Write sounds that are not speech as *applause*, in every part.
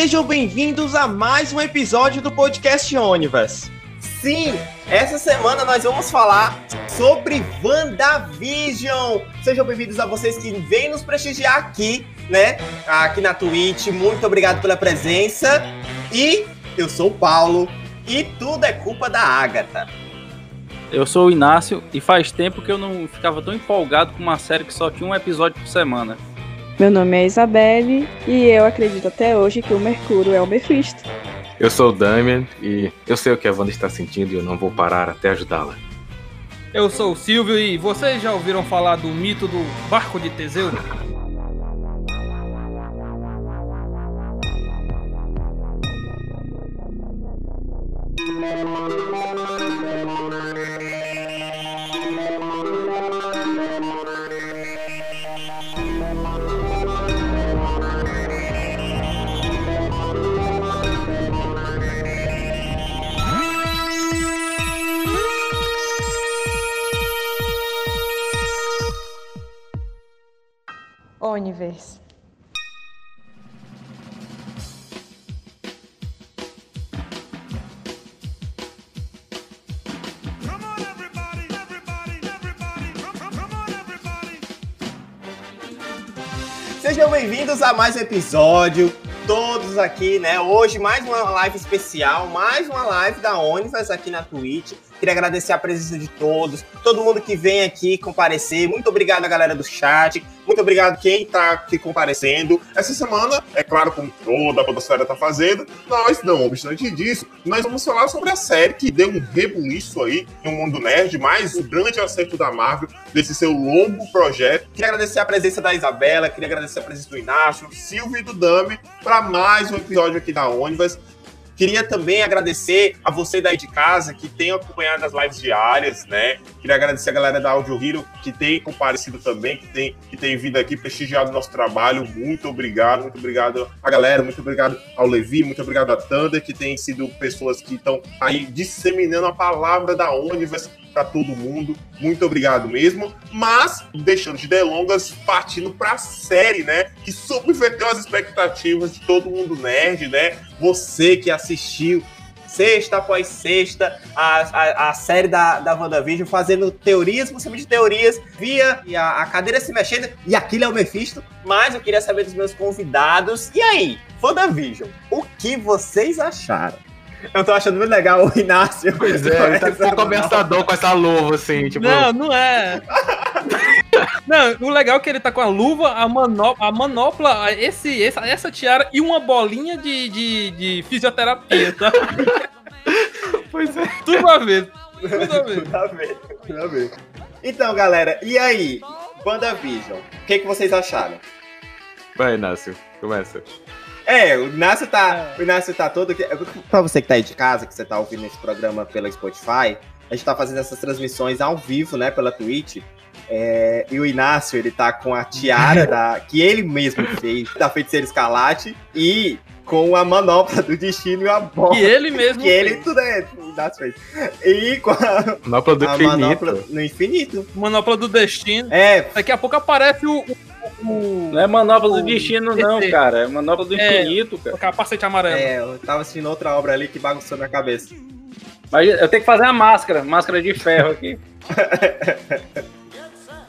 Sejam bem-vindos a mais um episódio do podcast Onivas. Sim, essa semana nós vamos falar sobre WandaVision. Sejam bem-vindos a vocês que vêm nos prestigiar aqui, né? Aqui na Twitch. Muito obrigado pela presença. E eu sou o Paulo e tudo é culpa da Agatha. Eu sou o Inácio e faz tempo que eu não ficava tão empolgado com uma série que só tinha um episódio por semana. Meu nome é Isabelle e eu acredito até hoje que o Mercúrio é o Mephisto. Eu sou o Damian e eu sei o que a Wanda está sentindo e eu não vou parar até ajudá-la. Eu sou o Silvio e vocês já ouviram falar do mito do barco de Teseu? Universe. Sejam bem-vindos a mais um episódio. Todos aqui, né? Hoje, mais uma live especial, mais uma live da Onivas aqui na Twitch. Queria agradecer a presença de todos, todo mundo que vem aqui comparecer. Muito obrigado a galera do chat. Muito obrigado quem está aqui comparecendo. Essa semana, é claro, como toda a podosfera está fazendo, nós, não obstante disso, nós vamos falar sobre a série que deu um rebuliço aí no mundo nerd, mais o grande acerto da Marvel desse seu longo projeto. Queria agradecer a presença da Isabela, queria agradecer a presença do Inácio, Silvio e do Dami para mais um episódio aqui da Onivas. Queria também agradecer a você daí de casa que tem acompanhado as lives diárias, né? Queria agradecer a galera da Audio Hero que tem comparecido também, que tem, que tem vindo aqui prestigiado o nosso trabalho. Muito obrigado, muito obrigado a galera, muito obrigado ao Levi, muito obrigado a Thunder, que tem sido pessoas que estão aí disseminando a palavra da Universe para todo mundo. Muito obrigado mesmo. Mas, deixando de delongas, partindo para a série, né? Que subverteu as expectativas de todo mundo nerd, né? Você que assistiu sexta após sexta, a, a, a, série da, da WandaVision, fazendo teorias de teorias, via a, a cadeira se mexendo, e aquilo é o Mephisto. Mas eu queria saber dos meus convidados. E aí, WandaVision, o que vocês acharam? Eu tô achando muito legal o Inácio. Pois é, ele tá *laughs* um pouco ameaçador com essa luva, assim, tipo. Não, não é. *laughs* não, o legal é que ele tá com a luva, a, manop a manopla, esse, essa, essa tiara e uma bolinha de, de, de fisioterapia, tá? *laughs* pois é. Tudo a ver. Tudo a ver. Tudo a ver. Tudo a ver. Então, galera, e aí? WandaVision, o que, que vocês acharam? Vai, Inácio, começa. É, o Inácio tá, o Inácio tá todo. Pra você que tá aí de casa, que você tá ouvindo esse programa pela Spotify, a gente tá fazendo essas transmissões ao vivo, né, pela Twitch. É, e o Inácio, ele tá com a tiara da, que ele mesmo fez, da Feiticeira Escarlate, e com a manopla do destino e a bola. Que ele mesmo Que ele, tudo é, o Inácio fez. E com a... Manopla do a infinito. manopla no infinito. Manopla do destino. É, Daqui a pouco aparece o... o, Não é manopla do destino, não, cara. É manopla do É. infinito, cara. o capacete amarelo. é, eu tava assistindo outra obra ali que bagunçou minha cabeça. Mas eu tenho que fazer a máscara, máscara de ferro aqui. *laughs*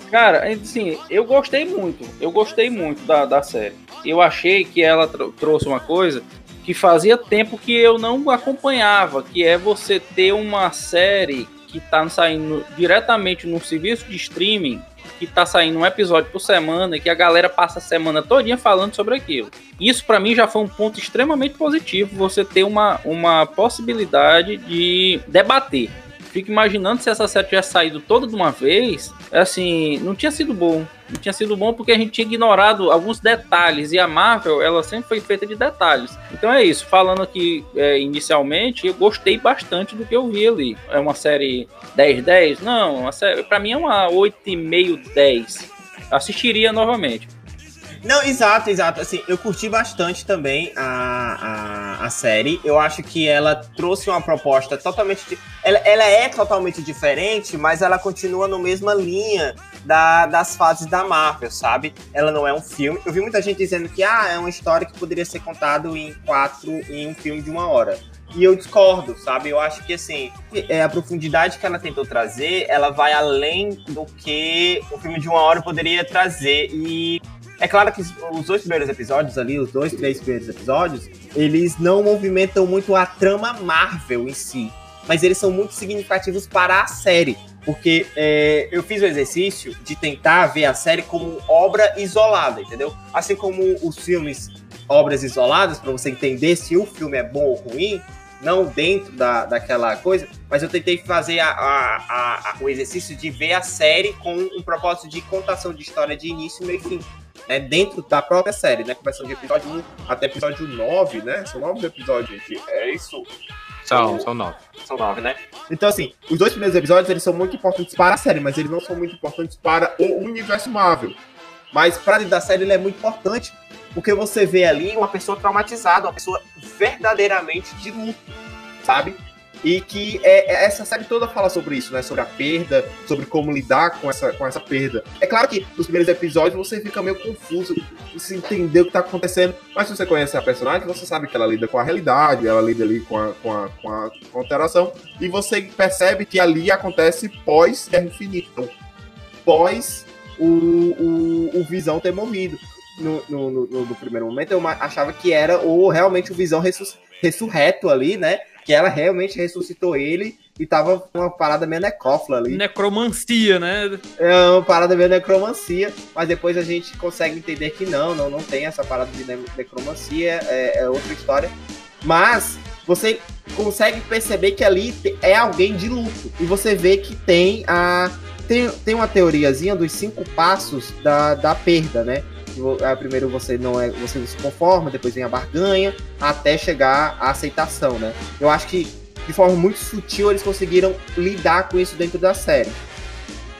Cara, assim, eu gostei muito. Eu gostei muito da, da série. Eu achei que ela tro- trouxe uma coisa que fazia tempo que eu não acompanhava, que é você ter uma série que tá saindo diretamente no serviço de streaming, que tá saindo um episódio por semana e que a galera passa a semana todinha falando sobre aquilo. Isso pra mim já foi um ponto extremamente positivo, você ter uma, uma possibilidade de debater. Fico imaginando se essa série tivesse saído toda de uma vez, assim, não tinha sido bom. Não tinha sido bom porque a gente tinha ignorado alguns detalhes. E a Marvel, ela sempre foi feita de detalhes. Então é isso. Falando aqui é, inicialmente, eu gostei bastante do que eu vi ali. É uma série 10-10? Não, uma série, pra mim é uma 8,5-10. Assistiria novamente. Não, exato, exato. Assim, eu curti bastante também a, a, a série. Eu acho que ela trouxe uma proposta totalmente. Di... Ela, ela é totalmente diferente, mas ela continua na mesma linha da, das fases da Marvel, sabe? Ela não é um filme. Eu vi muita gente dizendo que ah, é uma história que poderia ser contado em quatro, em um filme de uma hora. E eu discordo, sabe? Eu acho que assim, é, a profundidade que ela tentou trazer, ela vai além do que o filme de uma hora poderia trazer. E é claro que os dois primeiros episódios ali, os dois, três primeiros episódios, eles não movimentam muito a trama Marvel em si. Mas eles são muito significativos para a série. Porque é, eu fiz o exercício de tentar ver a série como obra isolada, entendeu? Assim como os filmes, obras isoladas, para você entender se o filme é bom ou ruim, não dentro da, daquela coisa, mas eu tentei fazer a, a, a, o exercício de ver a série com um propósito de contação de história de início, meio e fim. Né, dentro da própria série, né? Começando de episódio 1 até episódio 9, né? São nove episódios, gente. É isso. São, são nove. São nove, né? Então, assim, os dois primeiros episódios, eles são muito importantes para a série, mas eles não são muito importantes para o universo Marvel. Mas para dentro da série ele é muito importante, porque você vê ali uma pessoa traumatizada, uma pessoa verdadeiramente de luto, sabe? E que é, é, essa série toda fala sobre isso, né? Sobre a perda, sobre como lidar com essa, com essa perda. É claro que nos primeiros episódios você fica meio confuso, você entender o que tá acontecendo, mas se você conhece a personagem, você sabe que ela lida com a realidade, ela lida ali com a, com a, com a, alteração, e você percebe que ali acontece pós-Guerra Infinita. Pós o, o, o Visão ter morrido. No, no, no, no, primeiro momento, eu achava que era o realmente o Visão ressurreto ali, né? Que ela realmente ressuscitou ele e tava uma parada meio necrófila ali. Necromancia, né? É uma parada meio necromancia, mas depois a gente consegue entender que não, não, não tem essa parada de necromancia, é, é outra história. Mas você consegue perceber que ali é alguém de luto. E você vê que tem a. Tem, tem uma teoriazinha dos cinco passos da, da perda, né? Primeiro você não é, você não se conforma, depois vem a barganha, até chegar à aceitação, né? Eu acho que de forma muito sutil eles conseguiram lidar com isso dentro da série.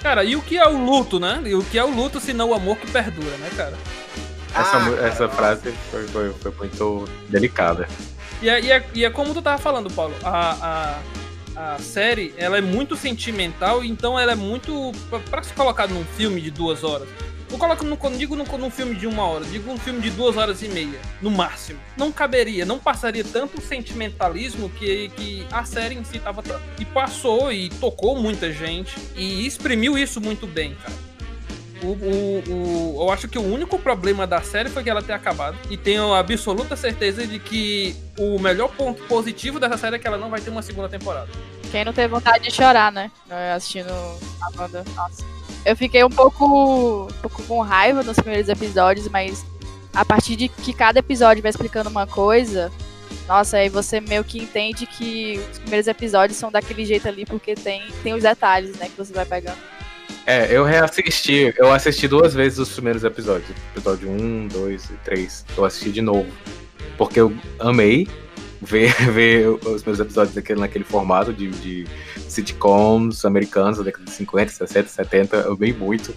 Cara, e o que é o luto, né? E o que é o luto se não o amor que perdura, né, cara? Essa, ah, essa frase foi, foi, foi, muito delicada. E é, e, é, e é como tu tava falando, Paulo, a, a, a série ela é muito sentimental, então ela é muito. para se colocar num filme de duas horas não no, não digo num filme de uma hora, digo um filme de duas horas e meia, no máximo. Não caberia, não passaria tanto sentimentalismo que, que a série em si tava. E passou e tocou muita gente e exprimiu isso muito bem, cara. O, o, o, eu acho que o único problema da série foi que ela ter acabado. E tenho absoluta certeza de que o melhor ponto positivo dessa série é que ela não vai ter uma segunda temporada. Quem não teve vontade de chorar, né? Assistindo a banda. Nossa. Eu fiquei um pouco, um pouco com raiva nos primeiros episódios, mas a partir de que cada episódio vai explicando uma coisa, nossa, aí você meio que entende que os primeiros episódios são daquele jeito ali, porque tem, tem os detalhes, né, que você vai pegando. É, eu reassisti, eu assisti duas vezes os primeiros episódios. Episódio 1, 2 e 3. Eu assisti de novo. Porque eu amei ver, *laughs* ver os meus episódios daquele, naquele formato de, de sitcoms americanos da década de 50, 60, 70. Eu amei muito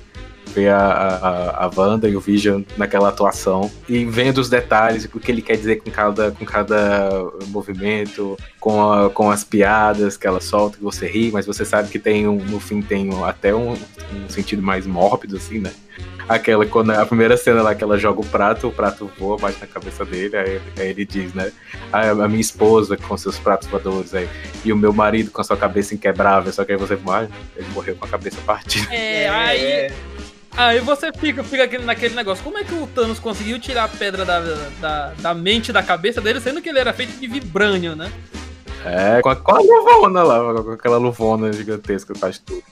ver a, a, a Wanda e o Vision naquela atuação e vendo os detalhes, o que ele quer dizer com cada, com cada movimento, com, a, com as piadas que ela solta, que você ri, mas você sabe que tem um, no fim tem um, até um, um sentido mais mórbido, assim, né? Aquela, quando a primeira cena lá que ela joga o prato, o prato voa, bate na cabeça dele, aí, aí ele diz, né? A, a, minha esposa com seus pratos voadores aí, e o meu marido com a sua cabeça inquebrável, só que aí você vai, ele morreu com a cabeça partida. É, aí. Aí você fica, fica aquele, naquele negócio. Como é que o Thanos conseguiu tirar a pedra da, da, da mente da cabeça dele, sendo que ele era feito de vibrânio, né? É, com a, com a luvona lá, com aquela luvona gigantesca que faz tudo.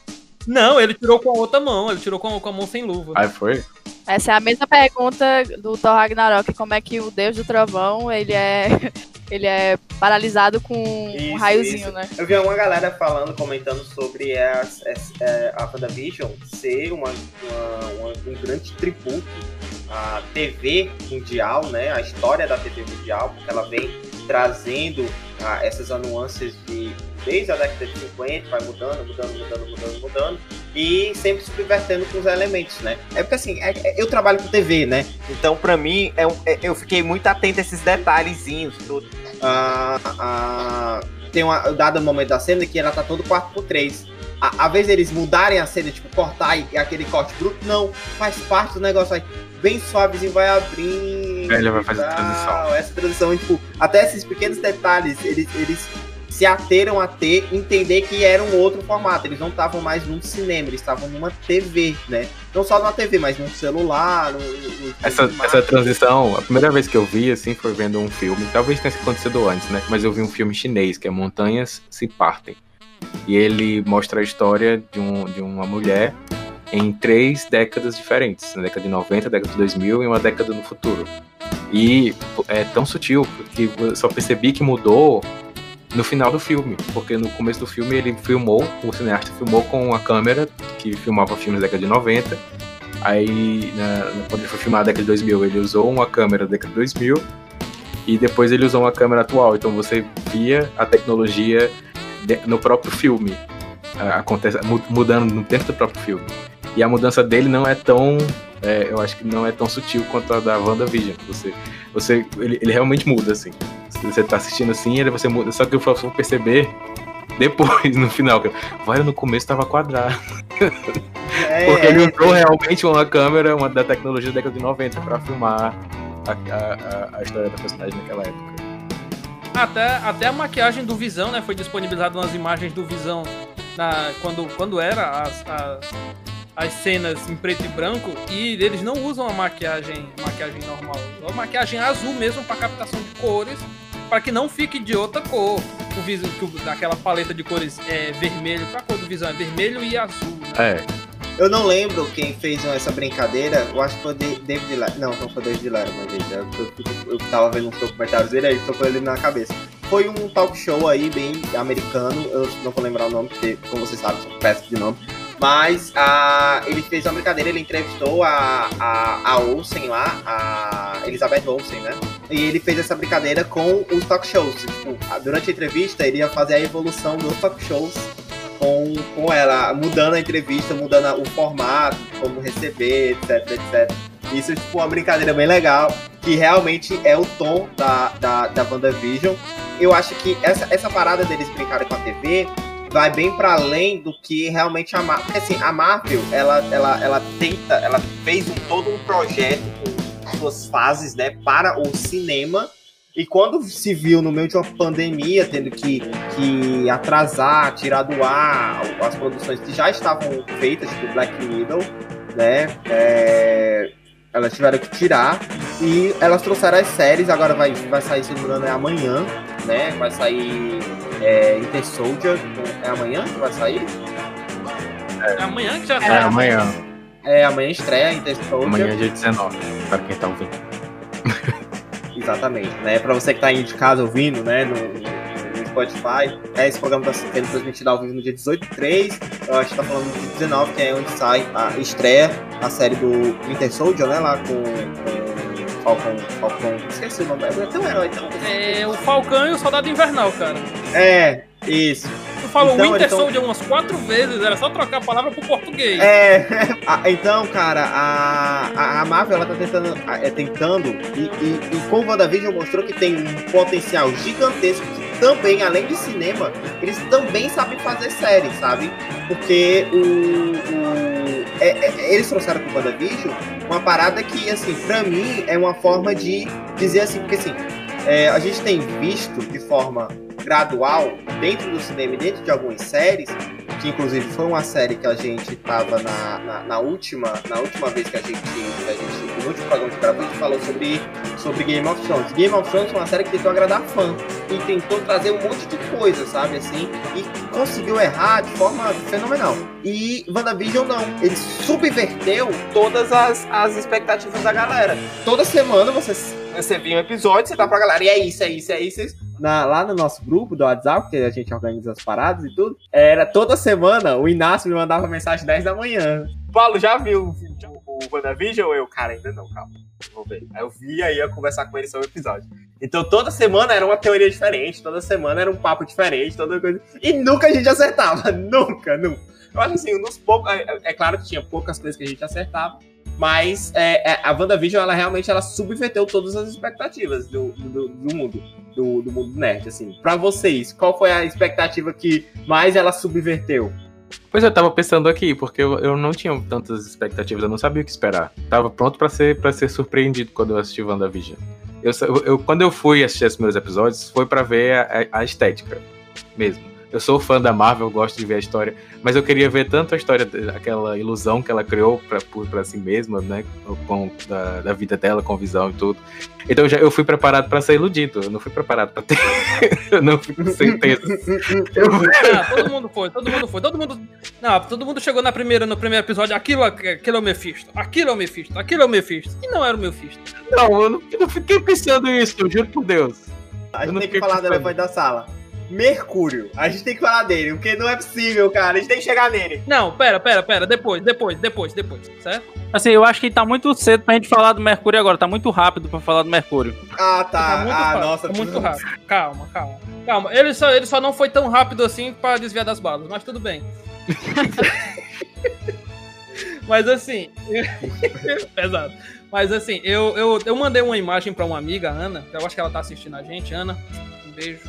Não, ele tirou com a outra mão, ele tirou com a, com a mão sem luva. Aí foi? Essa é a mesma pergunta do Thor Ragnarok, como é que o Deus do Trovão, ele é *laughs* ele é paralisado com isso, um raiozinho, isso. né? Eu vi uma galera falando, comentando sobre a, a, a WandaVision ser uma, uma, uma, um grande tributo à TV mundial, né? A história da TV mundial, porque ela vem trazendo ah, essas nuances de desde a década de 50, vai mudando, mudando, mudando, mudando, mudando. e sempre subvertendo com os elementos, né? É porque assim, é, é, eu trabalho com TV, né? Então, pra mim, é, é, eu fiquei muito atento a esses detalhezinhos, tudo. Ah, ah, tem um dado momento da cena que ela tá todo 4x3. A, a vez eles mudarem a cena, tipo, cortar e, e aquele corte bruto, não, faz parte do negócio aí. Bem suavezinho, vai abrindo. Ele vai fazer transição. Essa transição, tipo, até esses pequenos detalhes, eles, eles se ateram a ter, entender que era um outro formato. Eles não estavam mais num cinema, eles estavam numa TV, né? Não só numa TV, mas num celular. No, no essa, essa transição, a primeira vez que eu vi, assim, foi vendo um filme. Talvez tenha acontecido antes, né? Mas eu vi um filme chinês, que é Montanhas Se Partem. E ele mostra a história de, um, de uma mulher em três décadas diferentes, na década de 90, década de 2000 e uma década no futuro. E é tão sutil que eu só percebi que mudou no final do filme, porque no começo do filme ele filmou, o cineasta filmou com uma câmera que filmava filmes da década de 90. Aí, na, quando ele foi filmar na década de 2000, ele usou uma câmera da década de 2000 e depois ele usou uma câmera atual. Então você via a tecnologia no próprio filme, acontece, mudando no tempo do próprio filme. E a mudança dele não é tão. É, eu acho que não é tão sutil quanto a da WandaVision. Você, você, ele, ele realmente muda, assim. Você tá assistindo assim, ele você muda. Só que eu vou perceber depois, no final. Olha, no começo tava quadrado. É, Porque ele usou é, realmente uma câmera uma da tecnologia da década de 90 pra filmar a, a, a história da personagem naquela época. Até, até a maquiagem do Visão, né? Foi disponibilizado nas imagens do Visão na, quando, quando era as, as, as, cenas em preto e branco. E eles não usam a maquiagem, maquiagem normal. A maquiagem azul mesmo para captação de cores para que não fique de outra cor. O visão, daquela paleta de cores é vermelho, a cor do visão é vermelho e azul. Né? É. Eu não lembro quem fez essa brincadeira. Eu acho que foi David Lera. Não, não foi David Lera, mas gente. Eu, eu, eu tava vendo uns documentários dele, aí tocou ele na cabeça. Foi um talk show aí, bem americano. Eu não vou lembrar o nome, porque, como vocês sabem, sou péssimo de nome. Mas a, ele fez uma brincadeira, ele entrevistou a, a, a Olsen lá, a Elizabeth Olsen, né? E ele fez essa brincadeira com os talk shows. Tipo, durante a entrevista, ele ia fazer a evolução dos talk shows com, com ela, mudando a entrevista, mudando o formato, como receber, etc, etc. Isso é tipo uma brincadeira bem legal, que realmente é o tom da, da, da WandaVision. Eu acho que essa, essa parada deles brincarem com a TV vai bem para além do que realmente a Marvel. Porque assim, a Marvel, ela, ela, ela tenta, ela fez um, todo um projeto com suas fases, né, para o cinema. E quando se viu no meio de uma pandemia, tendo que, que atrasar, tirar do ar as produções que já estavam feitas, tipo Black Widow, né? É, elas tiveram que tirar e elas trouxeram as séries. Agora vai, vai sair, se não me engano, é amanhã, né? Vai sair é, Inter Soldier. É amanhã que vai sair? É, amanhã que já sai. É amanhã. É, amanhã estreia Inter Soldier. Amanhã é dia 19, para quem tá ouvindo. *laughs* Exatamente, né? Pra você que tá aí de casa ouvindo, né? No, no Spotify. É, esse programa tá sendo transmitido ao vivo no dia 18 de 3. Eu acho que tá falando no dia 19, que é onde sai a estreia a série do Winter Soldier, né? Lá com, com Falcão, Falcão. Esqueci o nome. É tão herói, tão... É o Falcão e o Soldado Invernal, cara. É, isso. Tu falou então, Winter Soldier umas quatro vezes, era só trocar a palavra pro português. É, *laughs* então, cara, a, a Marvel ela tá tentando, é, tentando e, e, e com o WandaVision mostrou que tem um potencial gigantesco também, além de cinema, eles também sabem fazer séries, sabe? Porque o, o é, é, eles trouxeram pro WandaVision uma parada que, assim, pra mim é uma forma de dizer assim, porque assim, é, a gente tem visto de forma gradual dentro do cinema e dentro de algumas séries, que inclusive foi uma série que a gente estava na, na, na, última, na última vez que a gente, a gente no último programa que gravou, a gente falou sobre, sobre Game of Thrones. Game of Thrones foi uma série que tentou agradar fã e tentou trazer um monte de coisa, sabe, assim, e conseguiu errar de forma fenomenal. E WandaVision não, ele subverteu todas as, as expectativas da galera. Toda semana você, você via um episódio, você dá pra galera, e é isso, é isso, é isso, é isso na, lá no nosso grupo do WhatsApp, que a gente organiza as paradas e tudo, era toda semana o Inácio me mandava mensagem 10 da manhã. Paulo, já viu o, o WandaVision? Eu, cara, ainda não, calma. Vou ver. Aí eu vi aí ia conversar com ele sobre o episódio. Então toda semana era uma teoria diferente, toda semana era um papo diferente, toda coisa. E nunca a gente acertava. *laughs* nunca, nunca. Eu acho assim, nos poucos. É, é claro que tinha poucas coisas que a gente acertava, mas é, é, a WandaVision, ela realmente ela subverteu todas as expectativas do, do, do mundo, do, do, mundo nerd, assim. Pra vocês, qual foi a expectativa que mais ela subverteu? Pois eu tava pensando aqui, porque eu, eu não tinha tantas expectativas, eu não sabia o que esperar. Tava pronto para ser, pra ser surpreendido quando eu assisti WandaVision. Eu, eu, quando eu fui assistir os primeiros episódios, foi para ver a, a estética mesmo. Eu sou fã da Marvel, gosto de ver a história, mas eu queria ver tanto a história, aquela ilusão que ela criou para si mesma, né, com da, da, vida dela, com visão e tudo. Então eu, já, eu fui preparado para ser iludido, eu não fui preparado para ter, *laughs* eu não fui com certeza. Eu... Ah, todo mundo foi, todo mundo foi, todo mundo, não, todo mundo chegou na primeira, no primeiro episódio, aquilo, aquilo é o Mephisto, aquilo é o Mephisto, aquilo é o Mephisto, e não era o Mephisto. Não, eu não, eu não fiquei pensando isso, eu juro por Deus. A gente tem que falar do elefante da sala. Mercúrio. A gente tem que falar dele, porque não é possível, cara. A gente tem que chegar nele. Não, pera, pera, pera. Depois, depois, depois, depois, certo? Assim, eu acho que tá muito cedo pra gente falar do Mercúrio agora. Tá muito rápido pra falar do Mercúrio. Ah, tá. tá muito ah, rápido, nossa. Tá muito rápido. Calma, calma. Calma. Ele só, ele só não foi tão rápido assim pra desviar das balas, mas tudo bem. *laughs* mas assim. *laughs* Pesado. Mas assim, eu, eu, eu mandei uma imagem pra uma amiga, Ana. Eu acho que ela tá assistindo a gente. Ana, um beijo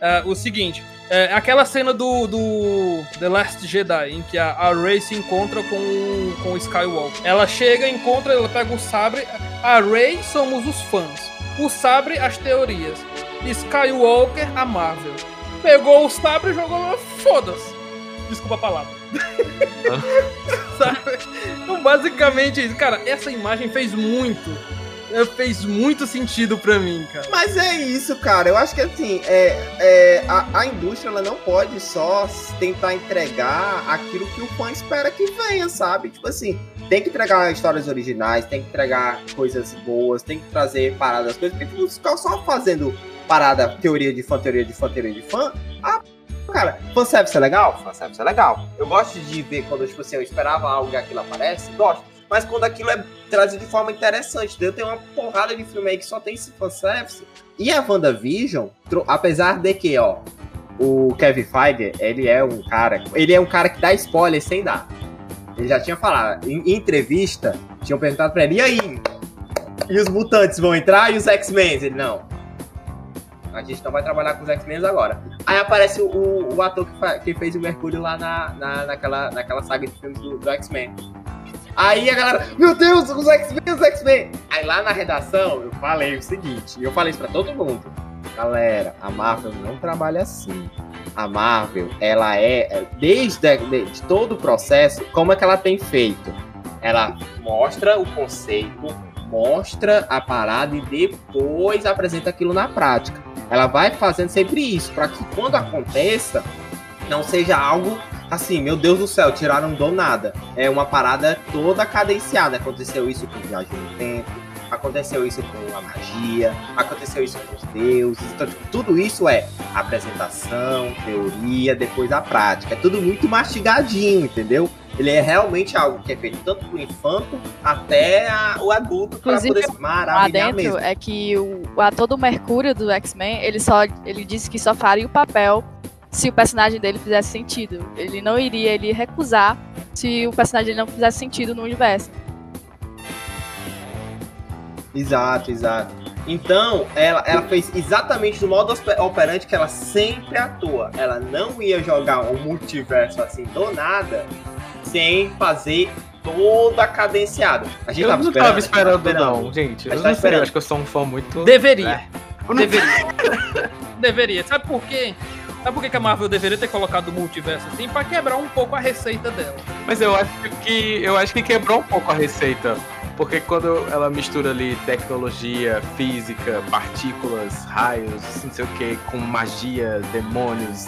uh, o seguinte: é aquela cena do, do The Last Jedi, em que a, a Rey se encontra com, com o Skywalker. Ela chega, encontra, ela pega o sabre. A Rey somos os fãs. O sabre, as teorias. Skywalker, a Marvel. Pegou o sabre e jogou. Foda-se. Desculpa a palavra. *laughs* então, basicamente, cara, essa imagem fez muito fez muito sentido para mim, cara. Mas é isso, cara. Eu acho que assim, é, é, a, a, indústria ela não pode só tentar entregar aquilo que o fã espera que venha, sabe? Tipo assim, tem que entregar histórias originais, tem que entregar coisas boas, tem que trazer paradas, coisas. Porque não ficar só fazendo parada, teoria de fã, teoria de fã, teoria de fã. Ah, cara, fanservice é legal? Fanservice é legal. Eu gosto de ver quando, tipo assim, eu esperava algo e aquilo aparece, gosto mas quando aquilo é trazido de forma interessante. Eu tenho uma porrada de filme aí que só tem esse fanservice. E a WandaVision, apesar de que, ó, o Kevin Feige, ele é um cara, ele é um cara que dá spoiler sem dar. Ele já tinha falado, em, entrevista, tinham perguntado pra ele, e aí? E os mutantes vão entrar e os X-Men? Ele, não. A gente não vai trabalhar com os X-Men agora. Aí aparece o, o ator que, que, fez o Mercúrio lá na, na, naquela, naquela saga de filmes do, do X-Men. Aí a galera, meu Deus, os X-Men, os X-Men. Aí lá na redação eu falei o seguinte, e eu falei isso pra todo mundo. Galera, a Marvel não trabalha assim. A Marvel, ela é, é desde de todo o processo, como é que ela tem feito? Ela mostra o conceito, mostra a parada e depois apresenta aquilo na prática. Ela vai fazendo sempre isso, para que quando aconteça, não seja algo assim, meu Deus do céu, tiraram do nada. É uma parada toda cadenciada. Aconteceu isso com Viagem no Tempo, aconteceu isso com a magia, aconteceu isso com os deuses. Então, tipo, tudo isso é apresentação, teoria, depois a prática. É tudo muito mastigadinho, entendeu? Ele é realmente algo que é feito tanto pro infanto até a, o adulto para poder se maravilhar lá dentro mesmo. é que o, o ator do Mercúrio do X-Men, ele só ele disse que só faria o papel se o personagem dele fizesse sentido. Ele não iria, ele recusar se o personagem dele não fizesse sentido no universo. Exato, exato. Então, ela, ela fez exatamente do modo operante que ela sempre atua. Ela não ia jogar um multiverso assim do nada sem fazer toda cadenciada. A gente eu tava não esperando, tava esperando, esperando não, gente. Eu não sei, acho que eu sou um fã muito. Deveria. É. Deveria. *laughs* Deveria. Sabe por quê? Sabe por que a Marvel deveria ter colocado o multiverso assim? Pra quebrar um pouco a receita dela. Mas eu acho que eu acho que quebrou um pouco a receita. Porque quando ela mistura ali tecnologia, física, partículas, raios, não sei o que, com magia, demônios,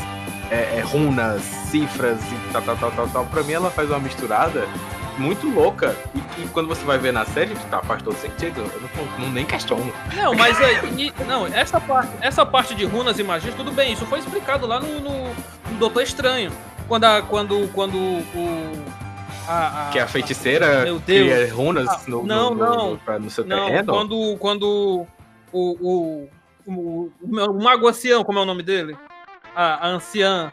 é, é, runas, cifras e tal, tal, tal, tal, tal, pra mim ela faz uma misturada muito louca. E, e, quando você vai ver na série, tá, faz todo sentido. Eu não, não nem questiono. Não, mas aí. não, essa parte, essa parte de runas e magias, tudo bem. Isso foi explicado lá no, no, no Doutor Estranho. Quando, a, quando, quando o. A, a, que a feiticeira meu Deus. cria runas ah, no, não, no, não, no seu não, terreno? Quando, quando o, o, o, o, o Mago Ancião, como é o nome dele? A, a anciã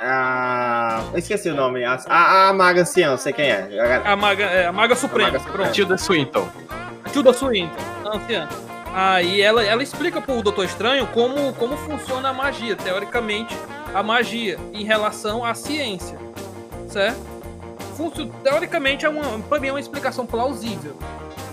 A... Eu esqueci o nome. A, a, a Maga Anciã, sei quem é. A Maga, é, a Maga Suprema. Maga Suprema. Tilda Swinton. Tilda Swinton, a anciã. Aí ela, ela explica pro Doutor Estranho como, como funciona a magia, teoricamente, a magia em relação à ciência, certo? Funcio, teoricamente, é uma, pra mim é uma explicação plausível.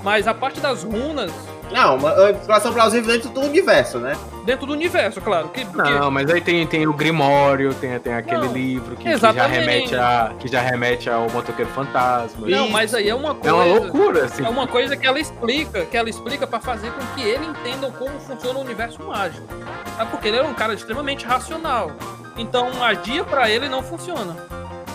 Mas a parte das runas, Não, uma explicação plausível dentro do universo, né? dentro do universo, claro. Que, porque- Não, mas aí tem, tem o Grimório, tem, tem aquele Não, livro que, que já remete a, que já remete ao motoqueiro fantasma. não, Isso. mas aí é uma É coisa. uma loucura, assim. É uma coisa que ela explica, que ela explica para fazer com que ele entenda como funciona o universo mágico. É porque ele é um cara extremamente racional. Então magia pra ele não funciona.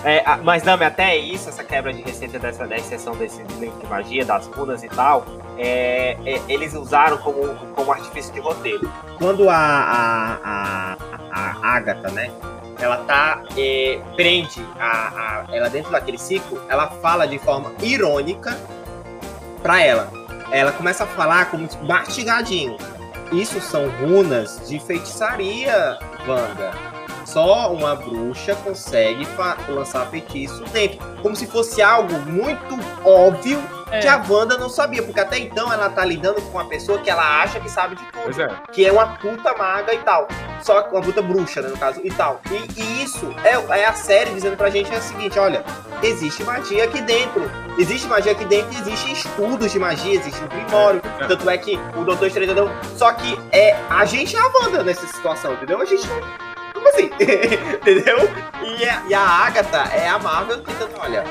É, a- mas Dami, até isso, essa quebra de receita dessa da exceção desse livro de magia, das runas e tal, é, é, eles usaram como, como artifício de roteiro. Quando a, a, a, a Agatha, né, ela tá, é, prende a, ela dentro daquele ciclo, ela fala de forma irônica pra ela. Ela começa a falar como mastigadinho. Isso são runas de feitiçaria, Wanda. Só uma bruxa consegue lançar feitiço dentro. Como se fosse algo muito óbvio É. que a Wanda não sabia. Porque até então ela tá lidando com uma pessoa que ela acha que sabe de tudo. Pois é. Que é uma puta maga e tal. Só que uma puta bruxa, né, no caso, e tal. E, e isso é, é a série dizendo pra gente é o seguinte: olha, existe magia aqui dentro. Existe magia aqui dentro, existem estudos de magia, existe um primório. É. Tanto é que o Doutor Estranho entendeu. Só que é a gente é a Wanda nessa situação, entendeu? A gente não. Assim? *laughs* entendeu? E a, e a Agatha é a Marvel tentando, olha,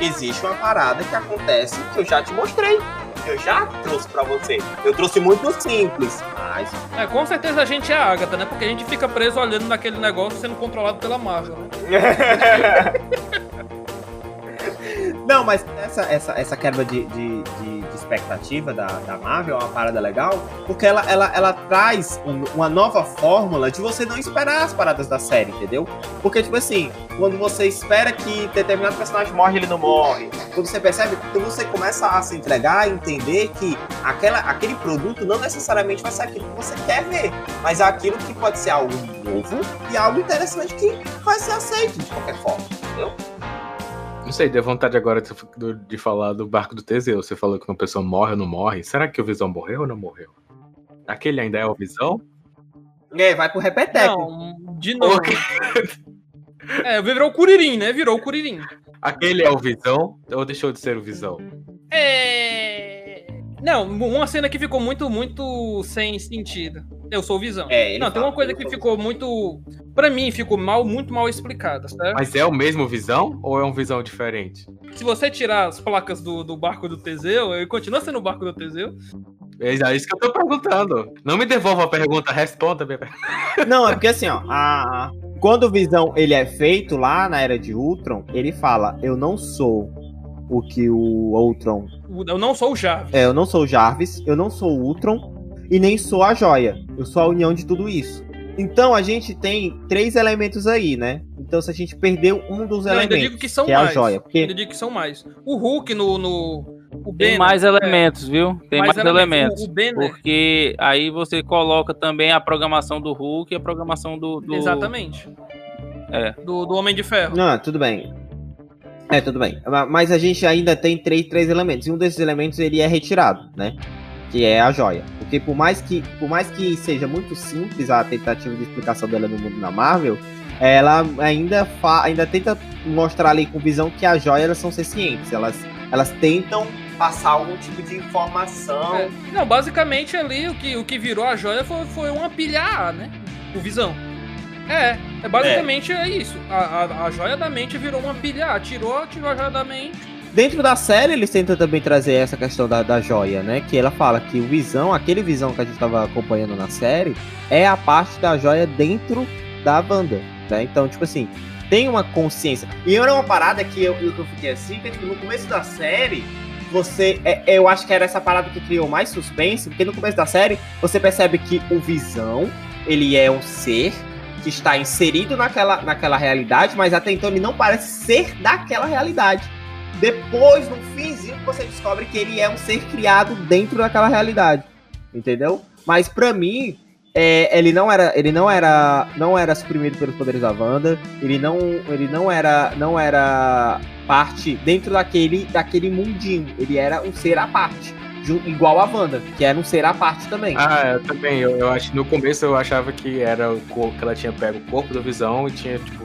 existe uma parada que acontece que eu já te mostrei. Eu já trouxe pra você. Eu trouxe muito simples, mas É, com certeza a gente é a Agatha, né? Porque a gente fica preso olhando naquele negócio sendo controlado pela Marvel, né? *laughs* Não, mas essa, essa, essa quebra de, de, de- de expectativa da, da Marvel é uma parada legal, porque ela, ela, ela traz um- uma nova fórmula de você não esperar as paradas da série, entendeu? Porque, tipo assim, quando você espera que determinado personagem morre, ele não morre. Quando você percebe, quando você começa a se entregar e entender que aquela, aquele produto não necessariamente vai ser aquilo que você quer ver, mas é aquilo que pode ser algo novo e algo interessante que vai ser aceito de qualquer forma, entendeu? Não sei, deu vontade agora de, de falar do barco do Teseu. Você falou que uma pessoa morre ou não morre. Será que o Visão morreu ou não morreu? Aquele ainda é o Visão? É, vai pro repeteco. Não, de novo. É, virou o Curirim, né? Virou o Curirim. Aquele é o Visão ou deixou de ser o Visão? É. Não, uma cena que ficou muito, muito sem sentido. Eu sou Visão. É, Não, tem uma coisa que ficou muito. Pra mim, ficou mal, muito mal explicada, certo? Mas é o mesmo Visão ou é um Visão diferente? Se você tirar as placas do, do barco do Teseu, ele continua sendo o barco do Teseu. É isso que eu tô perguntando. Não me devolva a pergunta, responda. minha pergunta. Não, é porque assim, ó, a- quando o Visão ele é feito lá na era de Ultron, ele fala: Eu não sou o que o Ultron. Eu não sou o Jarvis. É, eu não sou o Jarvis, eu não sou o Ultron e nem sou a joia. Eu sou a união de tudo isso. Então a gente tem três elementos aí, né? Então se a gente perdeu um dos Eu ainda elementos, digo que são que é a mais. joia, Eu porque ainda digo que são mais. O Hulk no. no o Tem Banner, mais é, elementos, viu? Tem mais, elementos. O, o Porque aí você coloca também a programação do Hulk e a programação do. do... exatamente. É. Do, do Homem de Ferro. Não, tudo bem. É, tudo bem. Ma- Mas a gente ainda tem três, três elementos. E um desses elementos ele é retirado, né? Que é a joia. Porque por mais que, por mais que seja muito simples a tentativa de explicação dela no mundo da Marvel, ela ainda, fa ainda tenta mostrar ali com visão que as joias elas são sencientes. Elas, elas tentam passar algum tipo de informação. É. Não, basicamente ali o que, o que virou a joia foi, foi uma pilha A, né? O Visão. É, é basicamente é, isso. A, a, a joia da mente virou uma pilha A. Tirou, tirou a joia da mente. Dentro da série, eles tentam também trazer essa questão da, da joia, né? Que ela fala que o visão, aquele visão que a gente estava acompanhando na série, é a parte da joia dentro da Wanda, né? Então, tipo assim, tem uma consciência. E era uma parada que eu, eu, que eu fiquei assim, que tipo, no começo da série, você. é- eu acho que era essa parada que criou mais suspense, porque no começo da série, você percebe que o visão, ele é um ser que está inserido naquela, naquela realidade, mas até então ele não parece ser daquela realidade. Depois, no finzinho, você descobre que ele é um ser criado dentro daquela realidade. Entendeu? Mas pra mim, é, ele não era, ele não era, não era suprimido pelos poderes da Wanda. Ele não, ele não era, não era parte dentro daquele, daquele mundinho. Ele era um ser à parte, ju- igual a Wanda, que era um ser à parte também. Ah, eu também. Eu, eu acho no começo eu achava que era o corpo, que ela tinha pego o corpo do visão e tinha, tipo,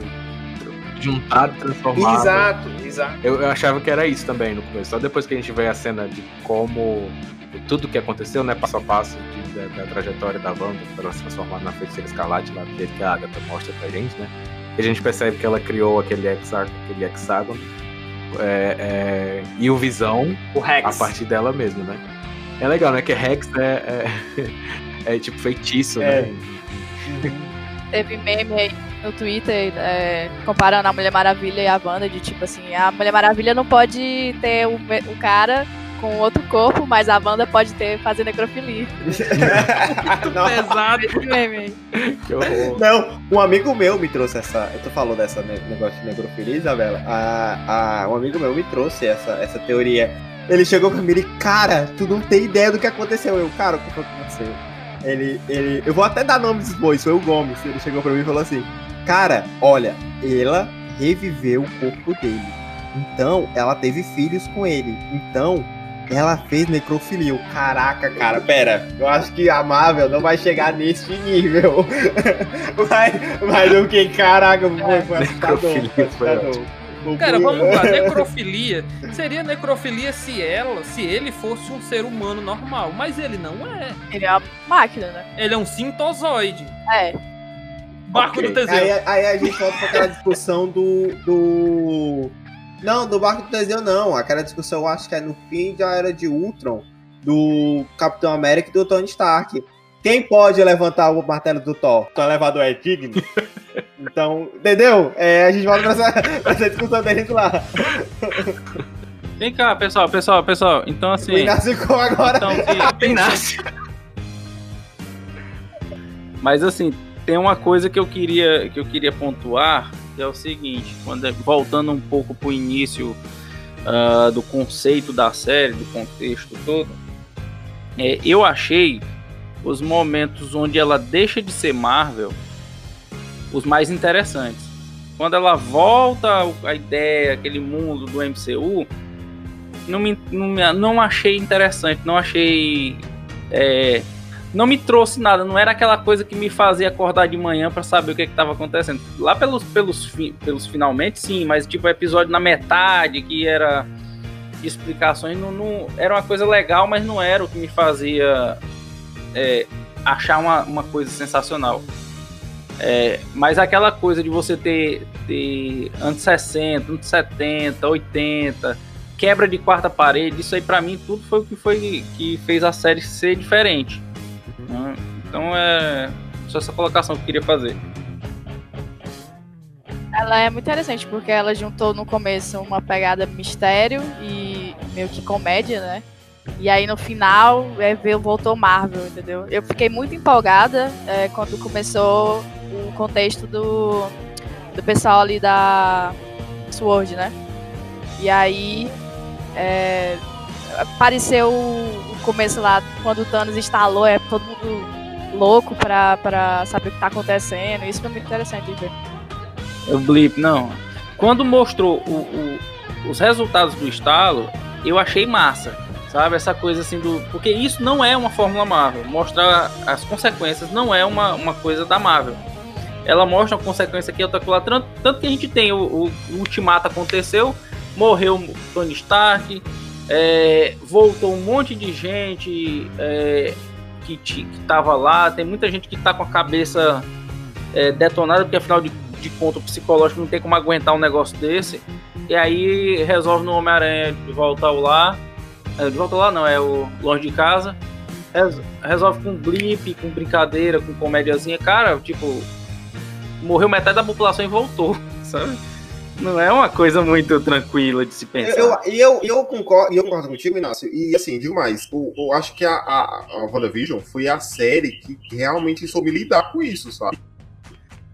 juntado, transformado. exato, exato. Eu, eu achava que era isso também no começo. Só depois que a gente vê a cena de como tudo que aconteceu, né, passo a passo de- da, da trajetória da Wanda pra ela se transformar na feiticeira escarlate, lá do jeito que a Agatha mostra pra gente, né? E a gente percebe que ela criou aquele, hexa, aquele hexágono é, é, e o Visão O Rex. a partir dela mesmo, né? É legal, né? Que Rex é, é, *laughs* é tipo feitiço, É. né? Teve meme aí no Twitter é, comparando a Mulher Maravilha e a Wanda, de tipo assim, a Mulher Maravilha não pode ter o, o cara com outro corpo, mas a Wanda pode ter fazer necrofilia. *laughs* Não. Pesado. Esse meme aí. Que horror. Não, um amigo meu me trouxe essa. Tu falou dessa ne- negócio de necrofilia, Isabela. A, a, um amigo meu me trouxe essa, essa teoria. Ele chegou pra mim e, cara, tu não tem ideia do que aconteceu. Eu, cara, o que aconteceu? Ele, ele. Eu vou até dar nomes depois, foi o Gomes. Ele chegou pra mim e falou assim: Cara, olha, ela reviveu o corpo dele. Então, ela teve filhos com ele. Então, ela fez necrofilia. Caraca, cara, pera. Eu acho que a Marvel não vai chegar nesse nível. *laughs* Mas, mas o que? Caraca, foi, foi assustador. Foi assustador. Cara, vamos lá. Necrofilia seria necrofilia se ela, se ele fosse um ser humano normal, mas ele não é. Ele é uma máquina, né? Ele é um sintozoide. É. Barco Ok. do Teseu. Aí, aí a gente volta pra aquela discussão do. do... Não, do barco do Teseu não. Aquela discussão eu acho que é no fim da era de Ultron, do Capitão América e do Tony Stark. Quem pode levantar o martelo do Thor? O elevador é digno? *laughs* Então, entendeu? É, a gente volta pra essa, pra essa discussão deles lá. Vem cá, pessoal, pessoal, pessoal. Então, O assim. Inácio ficou agora. Então, *laughs* se- Inácio. Mas assim, tem uma coisa que eu queria que eu queria pontuar, que é o seguinte, quando é- voltando um pouco pro início ah, do conceito da série, do contexto todo, é, eu achei os momentos onde ela deixa de ser Marvel os mais interessantes. Quando ela volta à ideia, aquele mundo do MCU, não, me, não, me- não achei interessante, não achei é, não me trouxe nada, não era aquela coisa que me fazia acordar de manhã pra saber o que estava acontecendo. Lá pelos, pelos, pelos finalmente, sim, mas tipo episódio na metade, que era explicações, não, não- era uma coisa legal, mas não era o que me fazia é, achar uma, uma coisa sensacional. É, mas aquela coisa de você ter, ter anos 60, anos 70, 80, quebra de quarta parede, isso aí pra mim tudo foi o que foi que fez a série ser diferente. né? Então é só essa colocação que eu queria fazer. Ela é muito interessante, porque ela juntou no começo uma pegada mistério e meio que comédia, né? E aí no final é, veio, voltou Marvel, entendeu? Eu fiquei muito empolgada é, quando começou o contexto do, do pessoal ali da Sword, né? E aí é, apareceu o começo lá, quando o Thanos instalou, é todo mundo louco pra, pra saber o que tá acontecendo. Isso foi muito interessante de ver. O blip, não. Quando mostrou o- o- os resultados do estalo, eu achei massa. Sabe? Essa coisa assim do. Porque isso não é uma Fórmula Marvel. Mostrar as consequências não é uma, uma coisa da Marvel. Ela mostra uma consequência aqui, outra lá. Tanto, tanto que a gente tem o, o, o Ultimato aconteceu, morreu Tony Stark, é, voltou um monte de gente é, que, ti- que tava lá. Tem muita gente que tá com a cabeça é, detonada, porque afinal de, de contas o psicológico não tem como aguentar um negócio desse. E aí resolve no Homem-Aranha de volta ao lar. É, de volta lar não, é o longe de casa. Res- resolve com blip, com brincadeira, com comédiazinha. Cara, tipo, morreu metade da população e voltou, *laughs* sabe? Não é uma coisa muito tranquila de se pensar. Eu, eu, eu, concordo, eu concordo contigo, Inácio. E assim, digo mais, eu, eu acho que a, a, a WandaVision foi a série que realmente soube lidar com isso, sabe?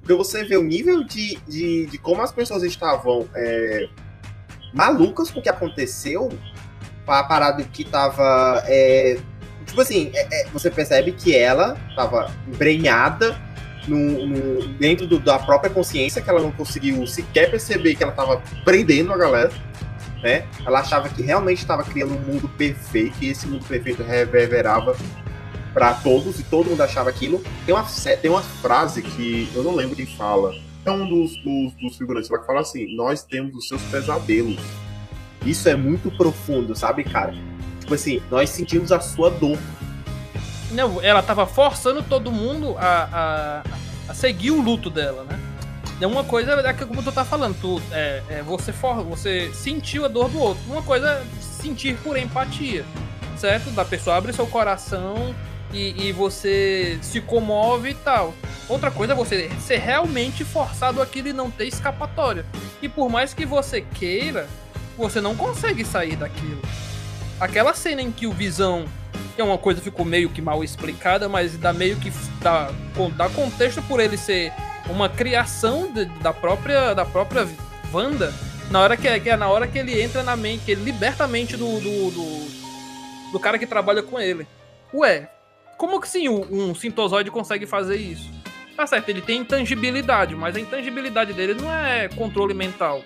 Porque você vê o nível de, de, de como as pessoas estavam é, malucas com o que aconteceu, a parada que tava. É, Tipo assim, é- é, você percebe que ela tava embrenhada no, no- dentro do- da própria consciência, que ela não conseguiu sequer perceber que ela tava prendendo a galera. Né? Ela achava que realmente estava criando um mundo perfeito e esse mundo perfeito reverberava para todos e todo mundo achava aquilo. Tem uma, tem uma frase que eu não lembro quem fala. É um dos, dos, dos figurantes lá que fala assim: Nós temos os seus pesadelos. Isso é muito profundo, sabe, cara? Tipo assim, nós sentimos a sua dor. Não, ela tava forçando todo mundo a, a, a seguir o luto dela, né? É uma coisa é que como tu tá falando, tu, é, é, você, for, você sentiu a dor do outro. Uma coisa é sentir por empatia, certo? Da pessoa abre seu coração e, e você se comove e tal. Outra coisa é você ser realmente forçado aquilo e não ter escapatória. E por mais que você queira, você não consegue sair daquilo. Aquela cena em que o Visão que é uma coisa ficou meio que mal explicada, mas dá meio que dá, dá contexto por ele ser uma criação de- da própria da própria Wanda, na hora que, que é na hora que ele entra na mente, que ele liberta a mente do, do, do, do cara que trabalha com ele. Ué, como que sim o- um sintozoide consegue fazer isso? Tá certo, ele tem intangibilidade, mas a intangibilidade dele não é controle mental.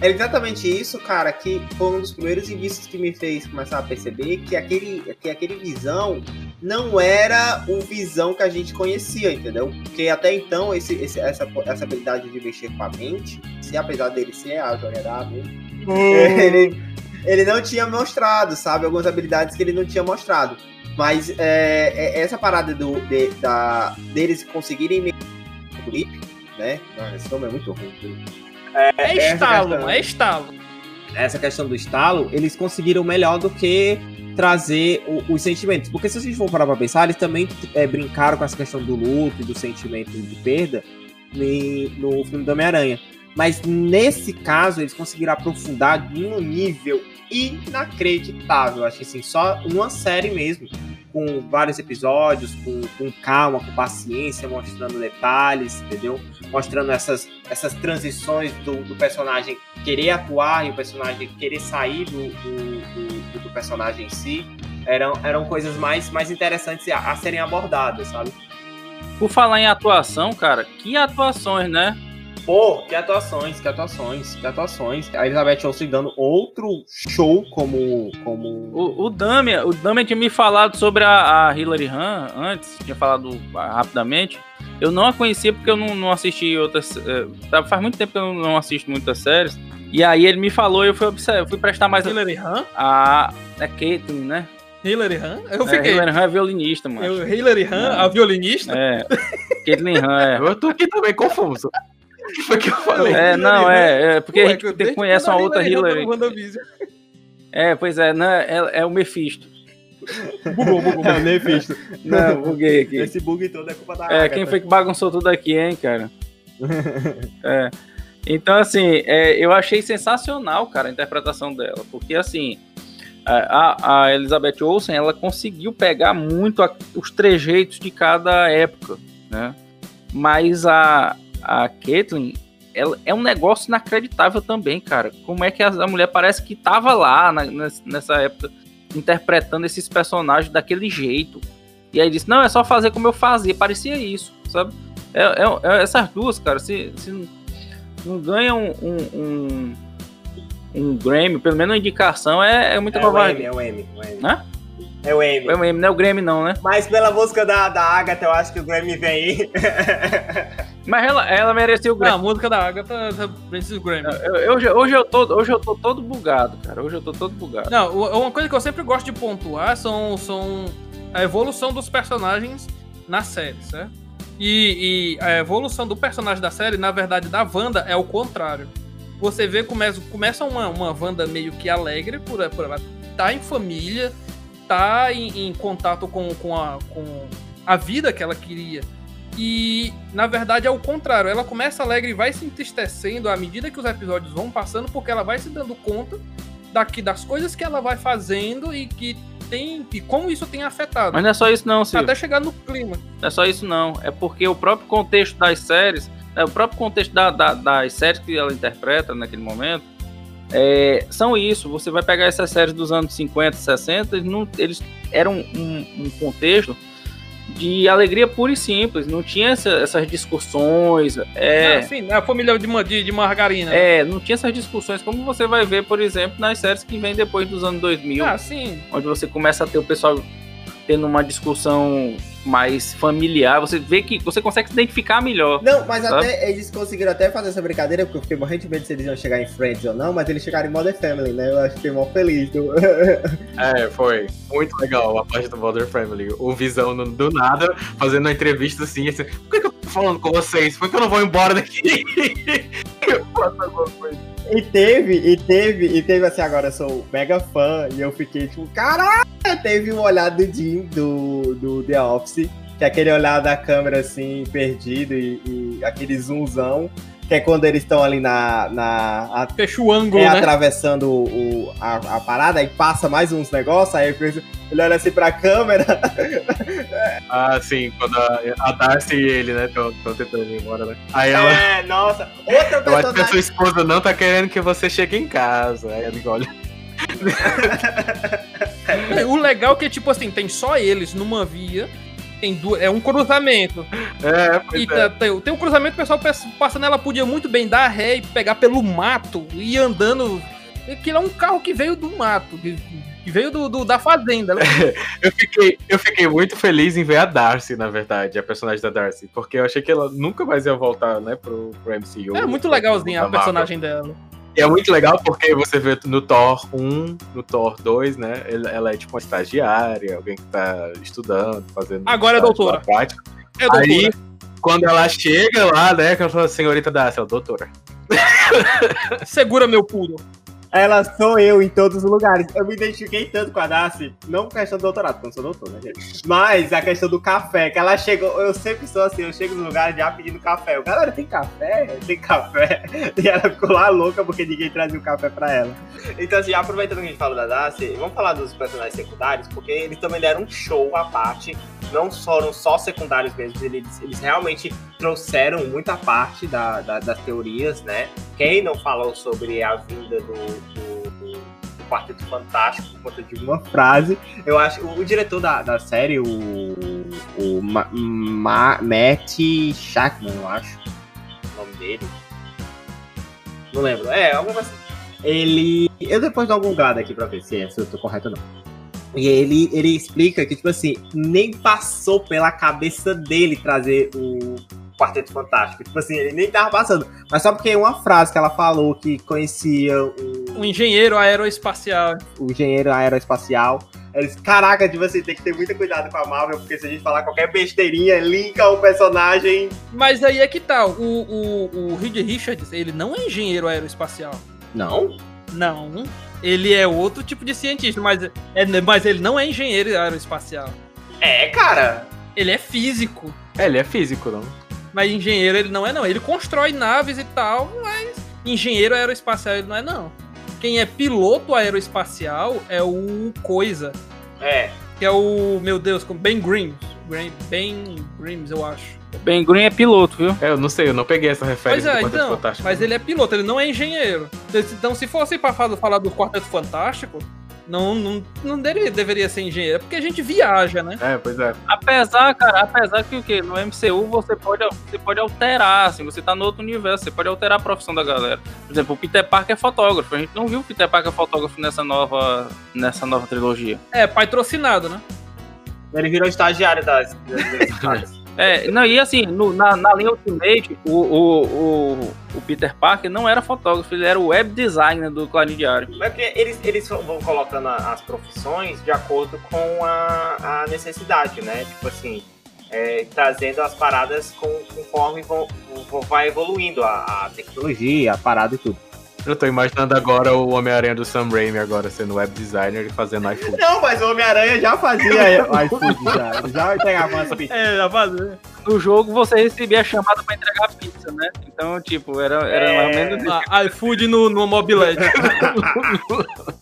É exatamente isso, cara, que foi um dos primeiros indícios que me fez começar a perceber que aquele, que aquele visão não era o visão que a gente conhecia, entendeu? Porque até então, esse, esse- essa, essa habilidade de mexer com a mente, se apesar dele ser a jogador mesmo, *laughs* ele, ele não tinha mostrado, sabe? Algumas habilidades que ele não tinha mostrado. Mas é, é- essa parada do, de- da, deles conseguirem mexer com o Flip, né? Esse nome é muito ruim. É essa estalo, questão. é estalo. essa questão do estalo, eles conseguiram melhor do que trazer o- os sentimentos. Porque se a gente for parar pra pensar, eles também é, brincaram com essa questão do luto e do sentimento de perda em- no filme do Homem-Aranha. Mas nesse caso, eles conseguiram aprofundar de um nível inacreditável. Acho que assim, só uma série mesmo. Com vários episódios, com, com calma, com paciência, mostrando detalhes, entendeu? Mostrando essas, essas transições do, do personagem querer atuar e o personagem querer sair do, do, do- do personagem em si. Eram, eram coisas mais, mais interessantes a, a serem abordadas, sabe? Por falar em atuação, cara, que atuações, né? Pô, que atuações, que atuações, que atuações. A Elizabeth Olsen dando outro show como. como... O, o Damian, o Damian tinha me falado sobre a, a Hilary Han antes, tinha falado rapidamente. Eu não a conhecia porque eu não, não assisti outras. tá- faz muito tempo que eu não assisto muitas séries. E aí ele me falou e eu fui, observar, fui prestar mais Hillary Han? a. É Caitlyn, né? Hillary Han? Eu É, fiquei. Hilary Han é violinista, mano. Eu, Hillary Han, a violinista? É. Caitlyn Han, é. Eu tô aqui também confuso. *laughs* O que foi que eu falei? É, não, é, é porque Ué, a gente conhece uma outra Hillary. É, pois é, não, é, é o Mephisto. Bugou, bugou, É, o Nefisto. Não, buguei aqui. Esse bug todo é culpa da É, quem foi que bagunçou tudo aqui, hein, cara? *laughs* É. Então, assim, é, eu achei sensacional, cara, a interpretação dela. Porque, assim, a, a Elizabeth Olsen, ela conseguiu pegar muito a- os trejeitos de cada época, né? Mas a, a Caitlyn, ela é um negócio inacreditável também, cara. Como é que a, mulher parece que tava lá na- ness- nessa época interpretando esses personagens daquele jeito. E aí disse, não, é só fazer como eu fazia. Parecia isso, sabe? É, é- é essas duas, cara, se, se não ganham um, um, um Grammy, pelo menos uma indicação, é, é muita É o M, é o M. o M. Hã? É o M. É o Grammy, não é o Grammy não, né? Mas pela música da, da Agatha, eu acho que o Grammy vem aí. *laughs* Mas ela, ela merecia o Ah, Grammy. a música da Agatha tá Princess Grammy. Eu- eu- hoje, hoje, eu tô, hoje eu tô todo bugado, cara. Hoje eu tô todo bugado. Não, o- uma coisa que eu sempre gosto de pontuar são, são a evolução dos personagens na série, certo? E, e a evolução do personagem da série, na verdade, da Wanda, é o contrário. Você vê, começa, começa uma, uma Wanda meio que alegre por, por ela tá em família, tá em, em contato com, com, a, com a vida que ela queria. E, na verdade, é o contrário. Ela começa alegre e vai se entristecendo à medida que os episódios vão passando, porque ela vai se dando conta daqui das coisas que ela vai fazendo e que tem e como isso tem afetado. Mas não é só isso não, Silvio. Até chegar no clima. Não é só isso não. É porque o próprio contexto das séries, é, o próprio contexto da- da- das séries que ela interpreta naquele momento, é, são isso. Você vai pegar essas séries dos anos 50, 60, eles, não, eles eram um, um contexto de alegria pura e simples. Não tinha essa, essas discussões. É, Ah, sim, a família de, de, de margarina. é, não tinha essas discussões como você vai ver, por exemplo, nas séries que vêm depois dos anos 2000, Ah, sim. onde você começa a ter o pessoal tendo uma discussão mais familiar. Você vê que você consegue se identificar melhor. Não, mas Sabe? até eles conseguiram até fazer essa brincadeira, porque eu fiquei morrendo de medo se eles iam chegar em Friends ou não, mas eles chegaram em Modern Family, né? Eu acho que fiquei mó feliz. do- *laughs* É, foi. Muito legal a parte do Mother Family. O Visão do nada, fazendo uma entrevista assim, assim, por que, que eu tô falando com vocês? Por que eu não vou embora daqui? *laughs* Eu faço alguma coisa. E teve, e teve, e teve assim, agora eu sou mega fã, e eu fiquei tipo, caralho! Teve o olhar do Jim do, do The Office, que é aquele olhar da câmera assim, perdido, e, e aquele zoomzão, que é quando eles estão ali na. na a- Fecha o ângulo, é, né? atravessando o, a, a parada, aí passa mais uns negócios, aí ele ele olha assim pra câmera. *laughs* Ah, sim, quando a, a Darcy e ele, né, estão tentando ir embora, né? Aí ela. É, nossa. Outra Eu acho que a sua esposa não tá querendo que você chegue em casa. Aí ela olha. É, O legal é que, tipo assim, tem só eles numa via. Tem duas, é um cruzamento. É, pois E é. tá- tem, tem um cruzamento, o pessoal passa- passa nela, podia muito bem dar ré e pegar pelo mato e ir andando. Aquilo é um carro que veio do mato, que, que veio do, do- da fazenda. né? *laughs* Eu fiquei, eu fiquei muito feliz em ver a Darcy, na verdade, a personagem da Darcy. Porque eu achei que ela nunca mais ia voltar, né, pro, pro MCU. É muito legalzinha a personagem dela. E é muito legal porque você vê no Thor 1, no Thor 2, né? Ela, é tipo uma estagiária, alguém que tá estudando, fazendo. Agora é doutora. lá prático. É doutora. Aí, quando ela chega lá, né? Que ela fala, senhorita Darcy, ela, doutora. Segura meu pulo. Ela sou eu em todos os lugares. Eu me identifiquei tanto com a Darcy, não a questão do doutorado, porque eu sou doutor, né, gente? Mas a questão do café, que ela chegou, eu sempre sou assim, eu chego nos lugares já pedindo café. Eu, galera, tem café? Tem café? *laughs* E ela ficou lá louca porque ninguém trazia o café pra ela. Então, assim, aproveitando que a gente falou da Darcy, vamos falar dos personagens secundários, porque eles também deram um show à parte. Não foram só secundários mesmo, eles, eles realmente trouxeram muita parte da- da- das teorias, né? Quem não falou sobre a vinda do, do- do Quarteto Fantástico por conta de uma frase, eu acho o, o diretor da, da série, o, o Ma, Ma- Matt Shackman, eu acho o nome dele. Não lembro. É, alguma coisa assim. Ele. Eu depois dou algum gado aqui pra ver se, se eu tô correto ou não. E ele, ele explica que, tipo assim, nem passou pela cabeça dele trazer o Quarteto Fantástico. Tipo assim, ele nem tava passando. Mas só porque uma frase que ela falou que conhecia o, Um engenheiro aeroespacial. o engenheiro aeroespacial. Eles, caraca, tipo assim, tem que ter muito cuidado com a Marvel, porque se a gente falar qualquer besteirinha, linka o personagem. Mas aí é que tá, o, o, o Reed Richards, ele não é engenheiro aeroespacial. Não? Não. Ele é outro tipo de cientista, mas, é, mas ele não é engenheiro aeroespacial. É, cara. Ele é físico. É, ele é físico, não? Mas engenheiro ele não é, não. Ele constrói naves e tal, mas engenheiro aeroespacial ele não é, não. Quem é piloto aeroespacial é o Coisa, É. que é o, meu Deus, como Ben. Grimm- Ben Grimm, eu acho. Ben Green é piloto, viu? É, eu não sei, eu não peguei essa Pois referência é, do Quarteto então, Fantástico. mas ele é piloto, ele não é engenheiro. Então, se fosse pra fa- falar do Quarteto Fantástico, não, não, não deveria, deveria ser engenheiro, é porque a gente viaja, né? É, pois é. Apesar, cara, apesar que o quê? No MCU você pode, você pode alterar, assim, você tá no outro universo, você pode alterar a profissão da galera. Por exemplo, o Peter Parker é fotógrafo. A gente não viu o Peter Parker fotógrafo nessa nova, nessa nova trilogia. É, patrocinado, né? Ele virou estagiário das. *laughs* das, das É, não, e assim, no- na, na linha Ultimate, o, o, o, o Peter Parker não era fotógrafo, ele era o web designer do Clarim Diário. Mas porque eles, eles vão colocando as profissões de acordo com a, a necessidade, né? Tipo assim, é, trazendo as paradas com, conforme vão, vão- vai evoluindo a, a tecnologia, a parada e tudo. Eu tô imaginando agora o Homem-Aranha do Sam Raimi agora sendo web designer e fazendo iFood. Não, mas o Homem-Aranha já fazia *laughs* iFood, já. Já entregava umas *laughs* pizzas. É, já fazer. No jogo você recebia a chamada pra entregar pizza, né? Então, tipo, era, era mais ou menos. Ah, iFood no, no mobilete. *laughs*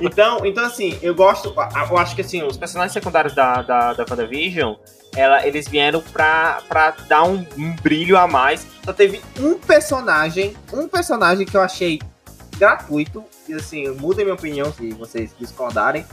Então, então, assim, eu gosto. Eu acho que assim, os personagens secundários da, da, da WandaVision, ela, eles vieram pra, pra dar um, um brilho a mais. Só teve um personagem, um personagem que eu achei gratuito, e assim, mudem minha opinião se vocês discordarem,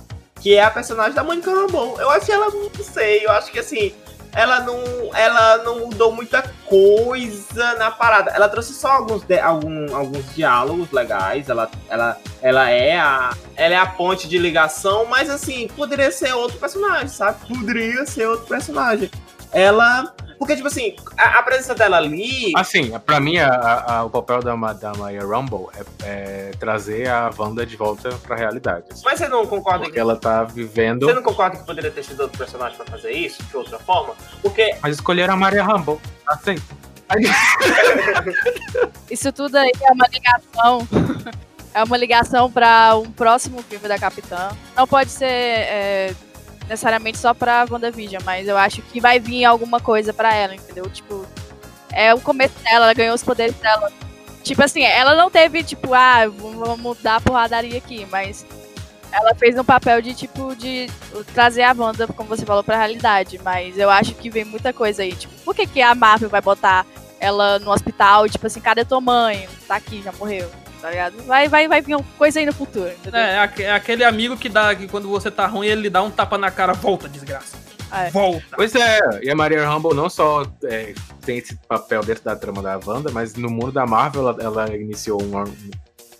que é a personagem da Mônica Rambeau. Eu achei ela, não sei, eu acho que assim, ela não, ela não mudou muita coisa na parada. Ela trouxe só alguns, de, algum, alguns diálogos legais. Ela, ela, ela é a, ela é a ponte de ligação, mas assim poderia ser outro personagem, sabe? Poderia ser outro personagem. Ela porque, tipo assim, a, a presença dela ali. Assim, pra mim, a, a, o papel da, da Maya Rumble é, é, trazer a Wanda de volta pra realidade. Assim. Mas você não concorda Porque que... ela tá vivendo. Você não concorda que poderia ter sido outro personagem pra fazer isso, de outra forma? Porque. Mas escolheram a Maria Rumble. Assim. *laughs* isso tudo aí é uma ligação. *laughs* é uma ligação para um próximo filme da Capitã. Não pode ser. É necessariamente só pra WandaVision, mas eu acho que vai vir alguma coisa pra ela, entendeu? Tipo, é o começo dela, ela ganhou os poderes dela. Tipo assim, ela não teve, tipo, ah, vamos dar porradaria aqui, mas ela fez um papel de, tipo, de trazer a Wanda, como você falou, pra realidade. Mas eu acho que vem muita coisa aí. Tipo, por que, que a Marvel vai botar ela no hospital, tipo assim, cadê tua mãe? Tá aqui, já morreu tá ligado? Vai, vai, vai vir coisa aí no futuro. Entendeu? É, é aquele amigo que dá que quando você tá ruim, ele dá um tapa na cara, volta, desgraça. Ah, é. Volta. Pois é, e a Maria Rumble não só é, tem esse papel dentro da trama da Wanda, mas no mundo da Marvel ela, ela iniciou uma.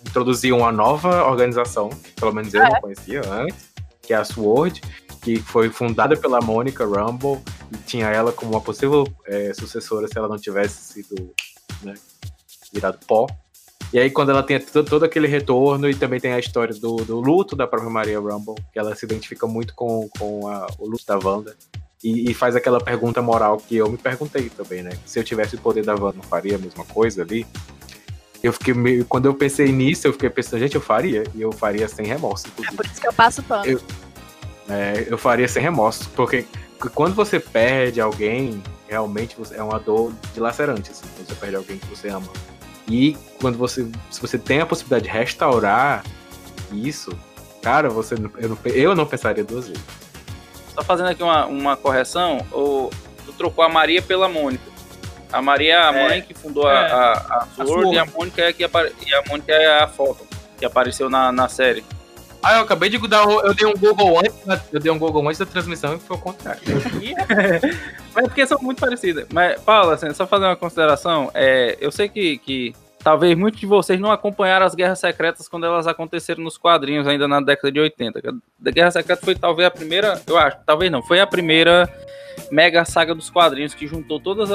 introduziu uma nova organização, pelo menos eu é. não conhecia antes, que é a SWORD, que foi fundada pela Monica Rumble e tinha ela como uma possível é, sucessora se ela não tivesse sido né, virado pó. E aí, quando ela tem todo aquele retorno, e também tem a história do, do luto da própria Maria Rumble, que ela se identifica muito com, com a, o luto da Wanda. E, e, faz aquela pergunta moral que eu me perguntei também, né? Se eu tivesse o poder da Wanda, não faria a mesma coisa ali? Eu fiquei meio, quando eu pensei nisso, eu fiquei pensando, gente, eu faria, e eu faria sem remorso. Inclusive. É por isso que eu passo pano. Eu, é, eu faria sem remorso, porque quando você perde alguém, realmente é uma dor dilacerante, assim, quando você perde alguém que você ama. E quando você, se você tem a possibilidade de restaurar isso, cara, você eu não, eu não pensaria duas vezes. Só fazendo aqui uma, uma correção, o, tu trocou a Maria pela Mônica. A Maria é a é, mãe que fundou é, a, a, a, Sword, a e a Mônica é que apare, e a Mônica é a foto que apareceu na, na série. Ah, eu acabei de dar. Eu dei um Google antes, eu dei um Google antes da transmissão e foi o contrário. *laughs* Mas é porque são muito parecidas. Mas, Paula, assim, só fazer uma consideração. É, eu sei que, que talvez muitos de vocês não acompanharam as Guerras Secretas quando elas aconteceram nos quadrinhos, ainda na década de 80. A Guerra Secreta foi talvez a primeira, eu acho, talvez não, foi a primeira mega saga dos quadrinhos que juntou todos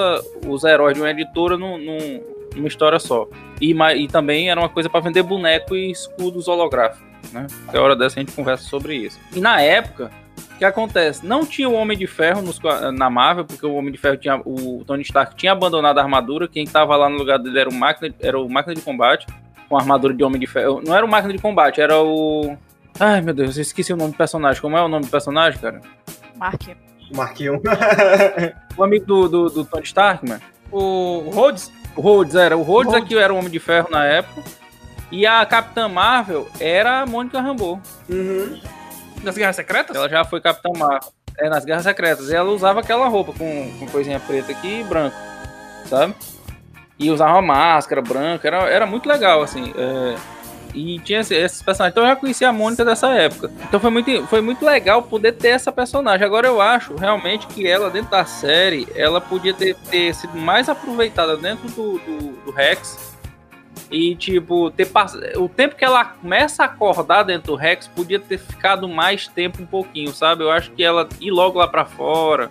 os heróis de uma editora num, num, numa história só. E, e também era uma coisa para vender boneco e escudos holográficos né? Que a hora dessa a gente conversa sobre isso. E na época, o que acontece? Não tinha o Homem de Ferro nos, na Marvel, porque o Homem de Ferro tinha. O Tony Stark tinha abandonado a armadura. Quem estava lá no lugar dele era o máquina, era o máquina de combate. Com a armadura de Homem de Ferro. Não era o máquina de combate, era o. Ai meu Deus, eu esqueci o nome do personagem. Como é o nome do personagem, cara? Mark. Marquinho. *laughs* o amigo do, do, do, Tony Stark, mano. O Rhodes? O Rhodes, era. O Rhodes, Rhodes. aqui era o Homem de Ferro na época. E a Capitã Marvel era a Mônica Rambeau. Uhum. Nas Guerras Secretas? Ela já foi Capitã Marvel. É, nas Guerras Secretas. E ela usava aquela roupa com, com coisinha preta aqui e branco. Sabe? E usava uma máscara branca. Era, era muito legal, assim. É, e tinha esses personagens. Então eu já conhecia a Mônica dessa época. Então foi muito, foi muito legal poder ter essa personagem. Agora eu acho realmente que ela, dentro da série, ela podia ter, ter sido mais aproveitada dentro do, do, do Rex e, tipo, ter pass... o tempo que ela começa a acordar dentro do Rex podia ter ficado mais tempo um pouquinho, sabe? Eu acho que ela ir logo lá para fora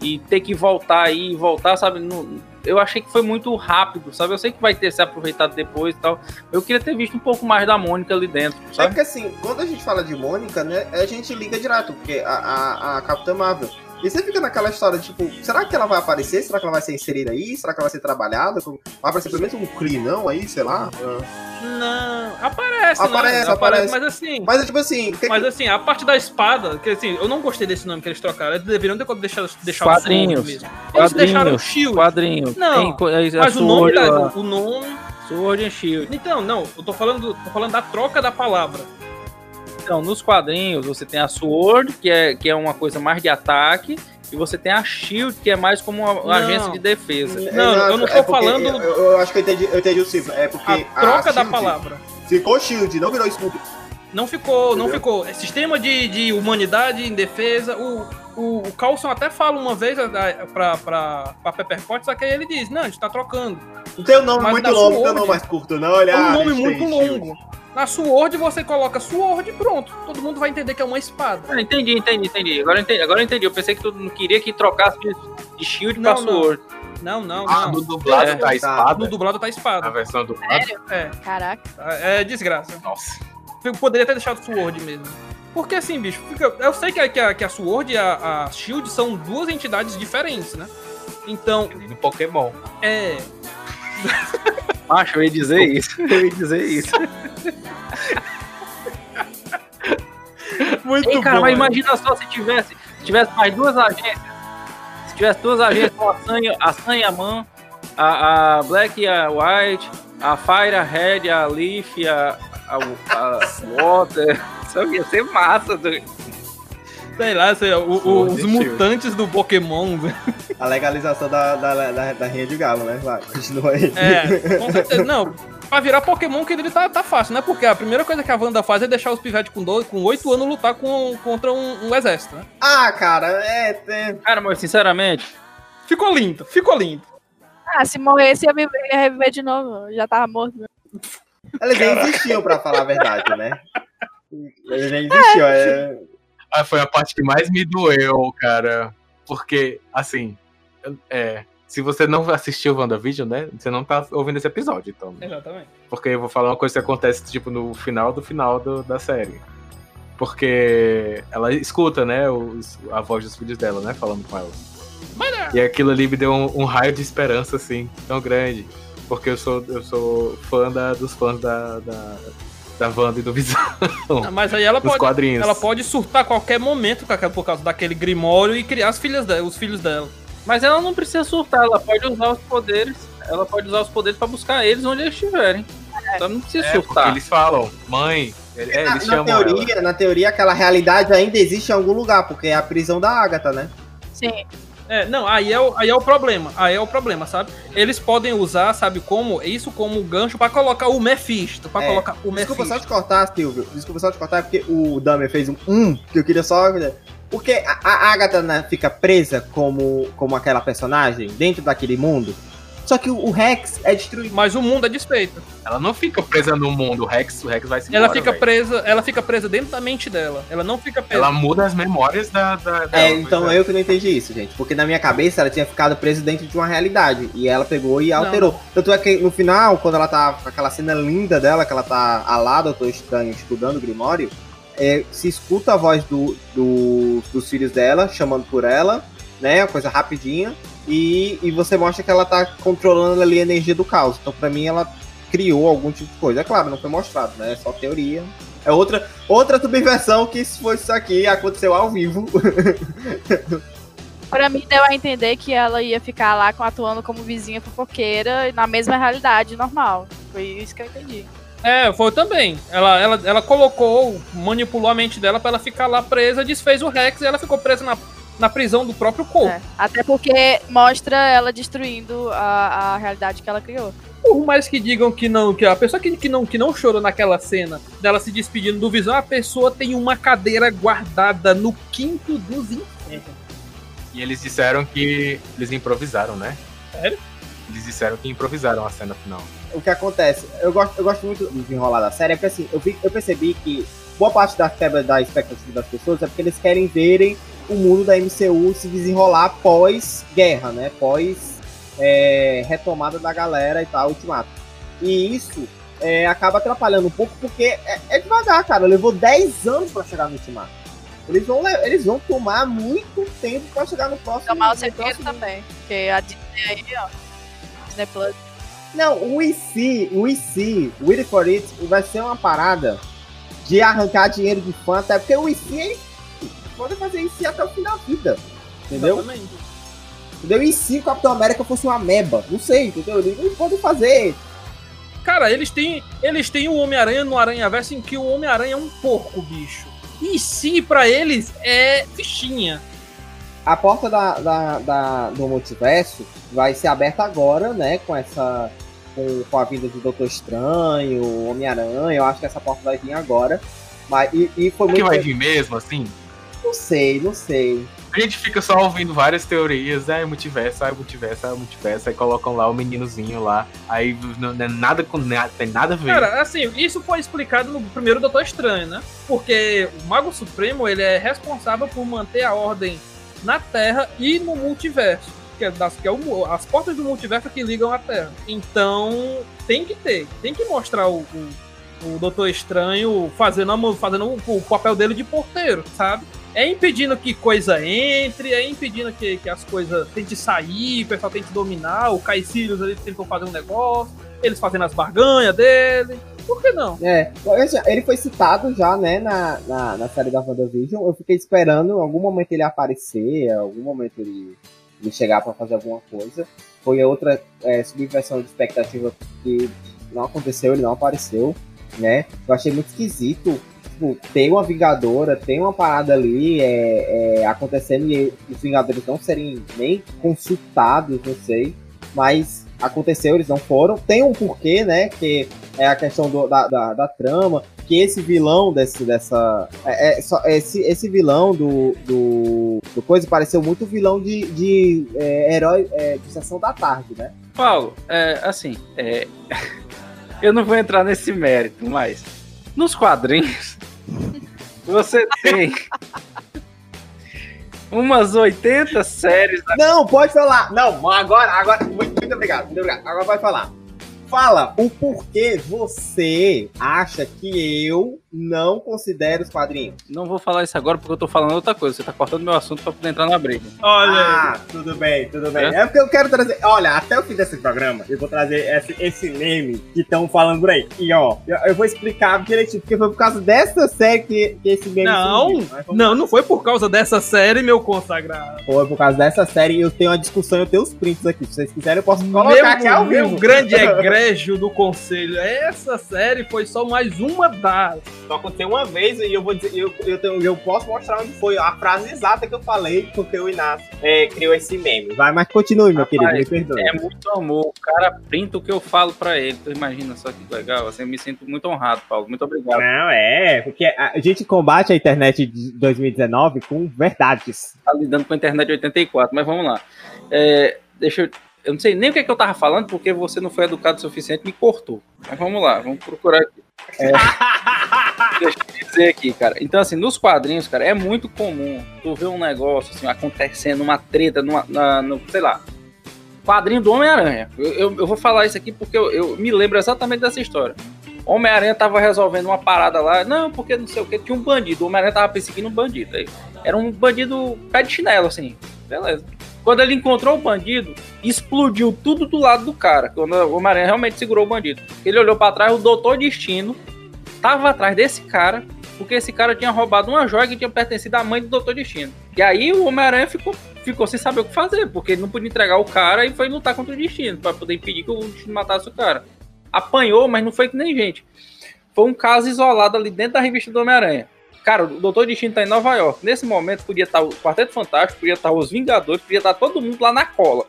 e ter que voltar aí, voltar, sabe? No... Eu achei que foi muito rápido, sabe? Eu sei que vai ter se aproveitado depois e tal. Eu queria ter visto um pouco mais da Mônica ali dentro, é sabe? É porque assim, quando a gente fala de Mônica, né, a gente liga direto, porque a, a, a Capitã Marvel e você fica naquela história, tipo, será que ela vai aparecer? Será que ela vai ser inserida aí? Será que ela vai ser trabalhada? Vai aparecer pelo menos um clinão aí, sei lá? Não, aparece, aparece, não, aparece, aparece, mas assim. Mas é tipo assim. Que... Mas assim, a parte da espada, que assim, eu não gostei desse nome que eles trocaram. Eles deveriam ter deixado deixar quadrinhos, o mesmo. Eles quadrinhos, deixaram o Shield. Quadrinho. Não, Tem, é, mas o nome, da, o nome. Sword and Shield. Então, não, eu tô falando, tô falando da troca da palavra. Então, nos quadrinhos, você tem a Sword, que é, que é uma coisa mais de ataque, e você tem a Shield, que é mais como uma não, agência de defesa. Não, eu não tô é falando. Eu, eu, acho que eu entendi, eu entendi o cifra. É porque. A troca a da palavra. Ficou Shield, não virou escudo. Não ficou, não Entendeu? ficou. É sistema de, de humanidade em defesa. O, o, o Carlson até fala uma vez a- a- pra, pra, pra Pepper Potts, só que aí ele diz, não, a gente tá trocando. Não tem um nome Mas muito longo, não tem um mais curto, não. Olha, É um ah, nome a gente muito longo. Na Sword você coloca Sword e pronto. Todo mundo vai entender que é uma espada. Ah, entendi, entendi, entendi. Agora eu entendi. Agora eu entendi. Eu pensei que tu não queria que trocasse de, de shield Não, pra não. sword. Não, não, Ah, não. no dublado É, tá a espada. No dublado tá A espada. versão dublada. É, Caraca. é desgraça. Nossa. Eu poderia ter deixado Sword mesmo. Porque assim, bicho, fica- eu sei que a, que a, que a Sword e a, a Shield são duas entidades diferentes, né? Então, No Pokémon. é. *laughs* Macho, eu ia dizer isso. Eu ia dizer isso. *laughs* Muito Ei, cara, bom. mas né? imagina só se tivesse, se tivesse mais duas agências. Se tivesse duas agências com a Sanha, a Sanha Man, a, a Black e a White, a Fire, a Red, a Leaf, a, a, a Water. Isso ia ser massa. doido. Sei lá, sei lá, o- o- os mutantes do Pokémon. *laughs* A legalização da, da, da, da Rinha de Galo, né? Vai, continua aí. É, com certeza. Não, pra virar Pokémon que ele tá, tá fácil, né? Porque a primeira coisa que a Wanda faz é deixar os pivetes com, dois, com 8 anos lutar com, contra um, um exército, né? Ah, cara, é. tem- Cara, mas sinceramente, Ficou lindo, ficou lindo. Ah, se morresse ia, viver- ia reviver de novo. Já tava morto. Eles nem existiam, pra falar a verdade, né? Eles nem existiam. É... Ah, foi a parte que mais me doeu, cara. Porque, assim, é, se você não assistiu o WandaVision, né? Você não tá ouvindo esse episódio, então. Exatamente. Porque eu vou falar uma coisa que acontece, tipo, no final do final do- da série. Porque ela escuta, né, os- a voz dos filhos dela, né, falando com ela. E aquilo ali me deu um, um raio de esperança, assim, tão grande. Porque eu sou, eu sou fã da- dos fãs da, da, da Wanda e do Visão, Ah, Mas aí ela pode, quadrinhos. ela pode surtar a qualquer momento por causa daquele grimório e criar as filhas dela, os filhos dela. mas ela não precisa surtar, ela pode usar os poderes. Ela pode usar os poderes pra buscar eles onde eles estiverem. Ela não precisa É, surtar. eles falam, mãe, é, Na, eles na chamam ela. teoria, na teoria, aquela realidade ainda existe em algum lugar, porque é a prisão da Agatha, né? Sim. É, não, aí é, o, aí é o problema. Aí é o problema, sabe? Eles podem usar, sabe como? Isso como gancho pra colocar o Mephisto. Pra É, colocar o Desculpa só Mephisto. te cortar, Silvio. Desculpa só te cortar, porque o Damer fez um um, que eu queria só. Porque a, a Agatha né, fica presa como, como aquela personagem dentro daquele mundo. Só que o, Rex é destruído. Mas o mundo é desfeito. Ela não fica presa no mundo, o Rex, o Rex vai se Ela embora, fica velho. presa, ela fica presa dentro da mente dela. Ela não fica presa. Ela muda as memórias da. da É, dela, então pois eu que não entendi isso, gente. Porque na minha cabeça ela tinha ficado presa dentro de uma realidade. E ela pegou e alterou. Tanto é que no final, quando ela tá com aquela cena linda dela, que ela tá alada, eu tô estranho, estudando o Grimório, é, se escuta a voz do, do- dos filhos dela, chamando por ela, né? Uma coisa rapidinha. E, e você mostra que ela tá controlando ali a energia do caos. Então, pra mim, ela criou algum tipo de coisa. É claro, não foi mostrado, né? É só teoria. É outra, outra subversão que se fosse isso aqui, aconteceu ao vivo. *laughs* Pra mim deu a entender que ela ia ficar lá com- atuando como vizinha fofoqueira na mesma realidade normal. Foi isso que eu entendi. É, foi também. Ela, ela, ela colocou, manipulou a mente dela pra ela ficar lá presa, desfez o Rex e ela ficou presa na, na prisão do próprio corpo. É. Até porque mostra ela destruindo a, a realidade que ela criou. Por mais que digam que não, que a pessoa que, que, não, que não chorou naquela cena dela se despedindo do Visão, a pessoa tem uma cadeira guardada no quinto dos infernos. E eles disseram que eles improvisaram, né? Sério? Eles disseram que improvisaram a cena final. o que acontece? Eu gosto, eu gosto muito do desenrolar da série, é porque assim, eu, vi- eu percebi que boa parte da quebra da expectativa das pessoas é porque eles querem verem o mundo da MCU se desenrolar pós-guerra, né? Pós é, retomada da galera e tal, ultimato. E isso é, acaba atrapalhando um pouco porque é, é devagar, cara. Levou 10 anos pra chegar no ultimato. Eles vão, le- eles vão tomar muito tempo pra chegar no próximo. Tomar o próximo- também. Porque a Disney aí, ó. Disney Plus. Não, o IC, o IC, Wait for It, vai ser uma parada de arrancar dinheiro de fã, até porque o IC é pode fazer IC até o fim da vida. Entendeu? Exatamente. Entendeu? E se o Capitão América fosse uma meba? Não sei, entendeu? Eles podem fazer. Cara, eles têm, eles têm o Homem-Aranha no Aranha Verso em que o Homem-Aranha é um porco, bicho. E se pra eles é fichinha. A porta da, da, da- do multiverso vai ser aberta agora, né? Com essa. com, com a vinda do Doutor Estranho, Homem-Aranha, eu acho que essa porta vai vir agora. Mas, e, e foi Será que muito. vai vir mesmo, assim? Não sei, não sei. A gente fica só ouvindo várias teorias, é multiverso, é multiverso, é multiverso, aí colocam lá o meninozinho lá, aí não, não é nada com nada, tem nada a ver. Cara, assim, isso foi explicado no primeiro Doutor Estranho, né? Porque o Mago Supremo, ele é responsável por manter a ordem na Terra e no multiverso. Que é, das, que é o, as portas do multiverso que ligam a Terra. Então, tem que ter. Tem que mostrar o, o, o Doutor Estranho fazendo, a- fazendo o, o papel dele de porteiro, sabe? É impedindo que coisa entre, é impedindo que, que as coisas tentem sair, o pessoal tente dominar. O Sirius ali tentou fazer um negócio, eles fazendo as barganhas dele. Por que não? É, ele foi citado já, né, na, na, na série da WandaVision. Eu fiquei esperando algum momento ele aparecer, algum momento ele, ele chegar pra fazer alguma coisa. Foi outra é, subversão de expectativa que não aconteceu, ele não apareceu, né? Eu achei muito esquisito. Tipo, tem uma Vingadora, tem uma parada ali é, é, acontecendo e os Vingadores não serem nem consultados, não sei. Mas aconteceu, eles não foram. Tem um porquê, né? Que é a questão do- da, da, da trama, que esse vilão desse, dessa. É, é só- esse, esse vilão do, do, do coisa pareceu muito vilão de, de é, herói é, de sessão da tarde, né? Paulo, é, assim, é, *laughs* eu não vou entrar nesse mérito, mas nos quadrinhos *laughs* você tem umas 80 séries. Não, pode falar. Não, agora, agora. Muito, muito obrigado, muito obrigado. Agora pode falar. Fala o porquê você acha que eu não considero os quadrinhos. Não vou falar isso agora porque eu tô falando outra coisa. Você tá cortando meu assunto pra poder entrar na briga. Olha. Ah, tudo bem, tudo bem. É porque eu quero trazer. Olha, até o fim desse programa, eu vou trazer esse, esse meme que estão falando por aí. E ó, eu, eu vou explicar direitinho, porque foi por causa dessa série que, que esse meme Não, surgiu. Vamos- Não, não foi por causa dessa série, meu consagrado. Foi por causa dessa série e eu tenho uma discussão, eu tenho os prints aqui. Se vocês quiserem, eu posso colocar Meu, aqui ao meu vivo. grande *laughs* egrégio do conselho. Essa série foi só mais uma das. Só aconteceu uma vez e eu vou dizer, eu, eu, tenho- eu posso mostrar onde foi a frase exata que eu falei, porque o Inácio é, criou esse meme. Vai, mas continue, meu querido, me perdoe. É muito amor. O cara printa o que eu falo pra ele. Tu imagina só que legal. Assim, eu me sinto muito honrado, Paulo. Muito obrigado. Não, é, porque a gente combate a internet de 2019 com verdades. Tá lidando com a internet de 84, mas vamos lá. É, deixa eu. Eu não sei nem o que, é que eu tava falando, porque você não foi educado o suficiente e me cortou. Mas vamos lá, vamos procurar aqui. *laughs* Deixa eu dizer aqui, cara. Então, assim, nos quadrinhos, cara, é muito comum tu ver um negócio assim, acontecendo, uma treta, numa, na, no, sei lá. Quadrinho do Homem-Aranha. Eu, eu, eu vou falar isso aqui porque eu, eu me lembro exatamente dessa história. Homem-Aranha tava resolvendo uma parada lá, não, porque não sei o que, tinha um bandido. O Homem-Aranha tava perseguindo um bandido. Aí, era um bandido pé de chinelo, assim. Beleza. Quando ele encontrou o bandido, explodiu tudo do lado do cara. Quando o Homem-Aranha realmente segurou o bandido. Ele olhou pra trás, o Doutor Destino tava atrás desse cara, porque esse cara tinha roubado uma joia que tinha pertencido à mãe do Doutor Destino. E aí o Homem-Aranha ficou, ficou sem saber o que fazer, porque ele não podia entregar o cara e foi lutar contra o Destino, pra poder impedir que o Destino matasse o cara. Apanhou, mas não foi que nem gente. Foi um caso isolado ali dentro da revista do Homem-Aranha. Cara, o Doutor Destino tá em Nova York. Nesse momento podia estar o Quarteto Fantástico, podia estar os Vingadores, podia estar todo mundo lá na cola.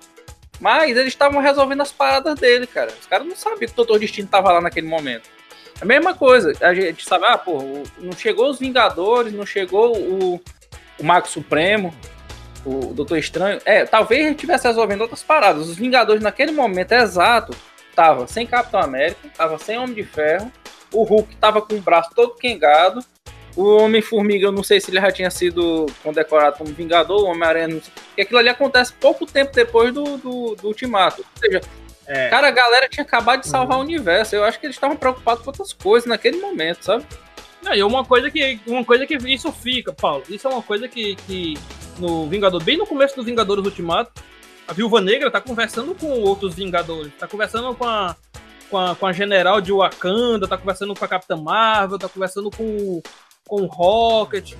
Mas eles estavam resolvendo as paradas dele, cara. Os caras não sabiam que o Doutor Destino tava lá naquele momento. A mesma coisa, a gente sabe, ah, pô, não chegou os Vingadores, não chegou o, o Supremo, o Doutor Estranho. É, talvez estivesse resolvendo outras paradas. Os Vingadores, naquele momento exato, tava sem Capitão América, tava sem Homem de Ferro, o Hulk tava com o braço todo quengado, o Homem-Formiga, eu não sei se ele já tinha sido condecorado como Vingador, o Homem-Aranha. E aquilo ali acontece pouco tempo depois do, do, do Ultimato. Ou seja, É. Cara, a galera tinha acabado de salvar o universo. Eu acho que eles estavam preocupados com outras coisas naquele momento, sabe? Não, e uma coisa que. Uma coisa que isso fica, Paulo. Isso é uma coisa que, que no Vingador, bem no começo dos Vingadores Ultimato, a Viúva Negra tá conversando com outros Vingadores. Tá conversando com a, com a, com a general de Wakanda, tá conversando com a Capitã Marvel, tá conversando com, com o Rocket.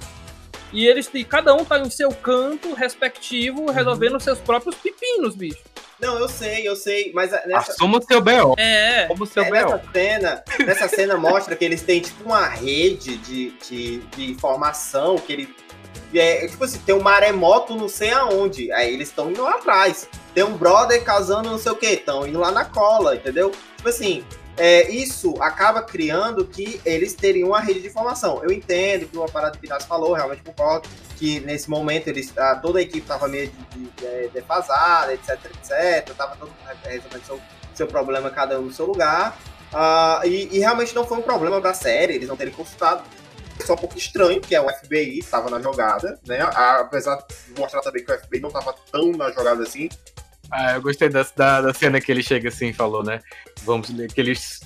E eles e cada um tá em seu canto respectivo, resolvendo seus próprios pepinos, bicho. Não, eu sei, eu sei, mas nessa, Assuma o seu B.O. É, Como seu É, B.O. nessa cena, nessa cena mostra que eles têm tipo uma rede de, de, de informação que eles É, tipo assim, tem um maremoto não sei aonde. Aí eles estão indo lá atrás. Tem um brother casando não sei o que, estão indo lá na cola, entendeu? Tipo assim, é, isso acaba criando que eles teriam uma rede de informação. Eu entendo que uma parada que o Inácio falou, realmente concordo, que nesse momento eles, a, toda a equipe estava meio de, de, de, defasada, etc, etc. Tava todo mundo resolvendo seu, seu problema, cada um no seu lugar. Uh, e, e, realmente não foi um problema da série, eles não terem consultado. Só um pouco estranho, que é o FBI estava na jogada, né? Apesar de mostrar também que o FBI não estava tão na jogada assim. Ah, eu gostei da, da, da, cena que ele chega assim e falou, né? Vamos que eles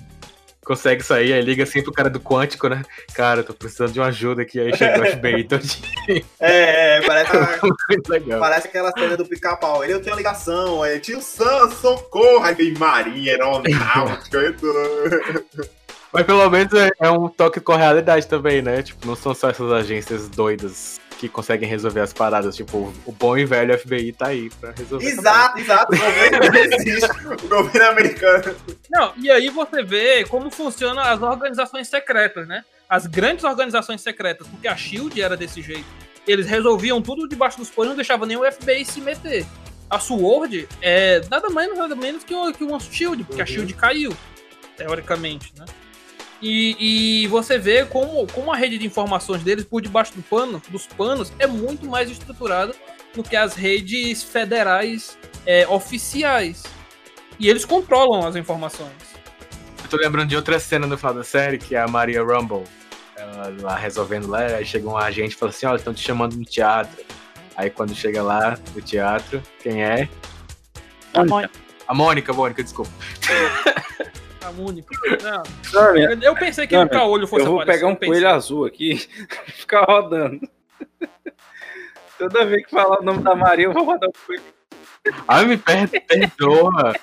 conseguem sair, aí liga assim pro cara do quântico, né? Cara, tô precisando de uma ajuda aqui, aí chega o *laughs* FBI todinho. É, é, parece, *laughs* uma, parece aquela cena do pica-pau. Ele eu tenho ligação, aí tio Sam, socorro! Aí vem Marinha, aeronáutica, *laughs* Mas pelo menos é, é, um toque com a realidade também, né? Tipo, não são só essas agências doidas que conseguem resolver as paradas. Tipo, o bom e velho FBI tá aí pra resolver. Exato, exato. O governo *laughs* existe. O governo americano. Não, e aí você vê como funcionam as organizações secretas, né? As grandes organizações secretas, porque a Shield era desse jeito. Eles resolviam tudo debaixo dos panos, não deixavam nem o FBI se meter. A SWORD é nada mais nada menos que, o, que uma Shield, porque uhum. a Shield caiu, teoricamente, né? E, e, você vê como, como a rede de informações deles por debaixo do pano, dos panos é muito mais estruturada do que as redes federais é, oficiais. E eles controlam as informações. Eu tô lembrando de outra cena no final da série, que é a Maria Rumble. Ela lá resolvendo lá, aí chega um agente e fala assim, olha, estão te chamando no teatro. Aí quando chega lá no teatro, quem é? A Mônica. A Mônica, Mônica, desculpa. *laughs* A Mônica. Não. eu pensei que o caolho fosse Eu vou pegar um coelho azul aqui *laughs* e ficar rodando. Toda vez que falar o nome da Maria, eu vou rodar um coelho. Ai, me perdoa.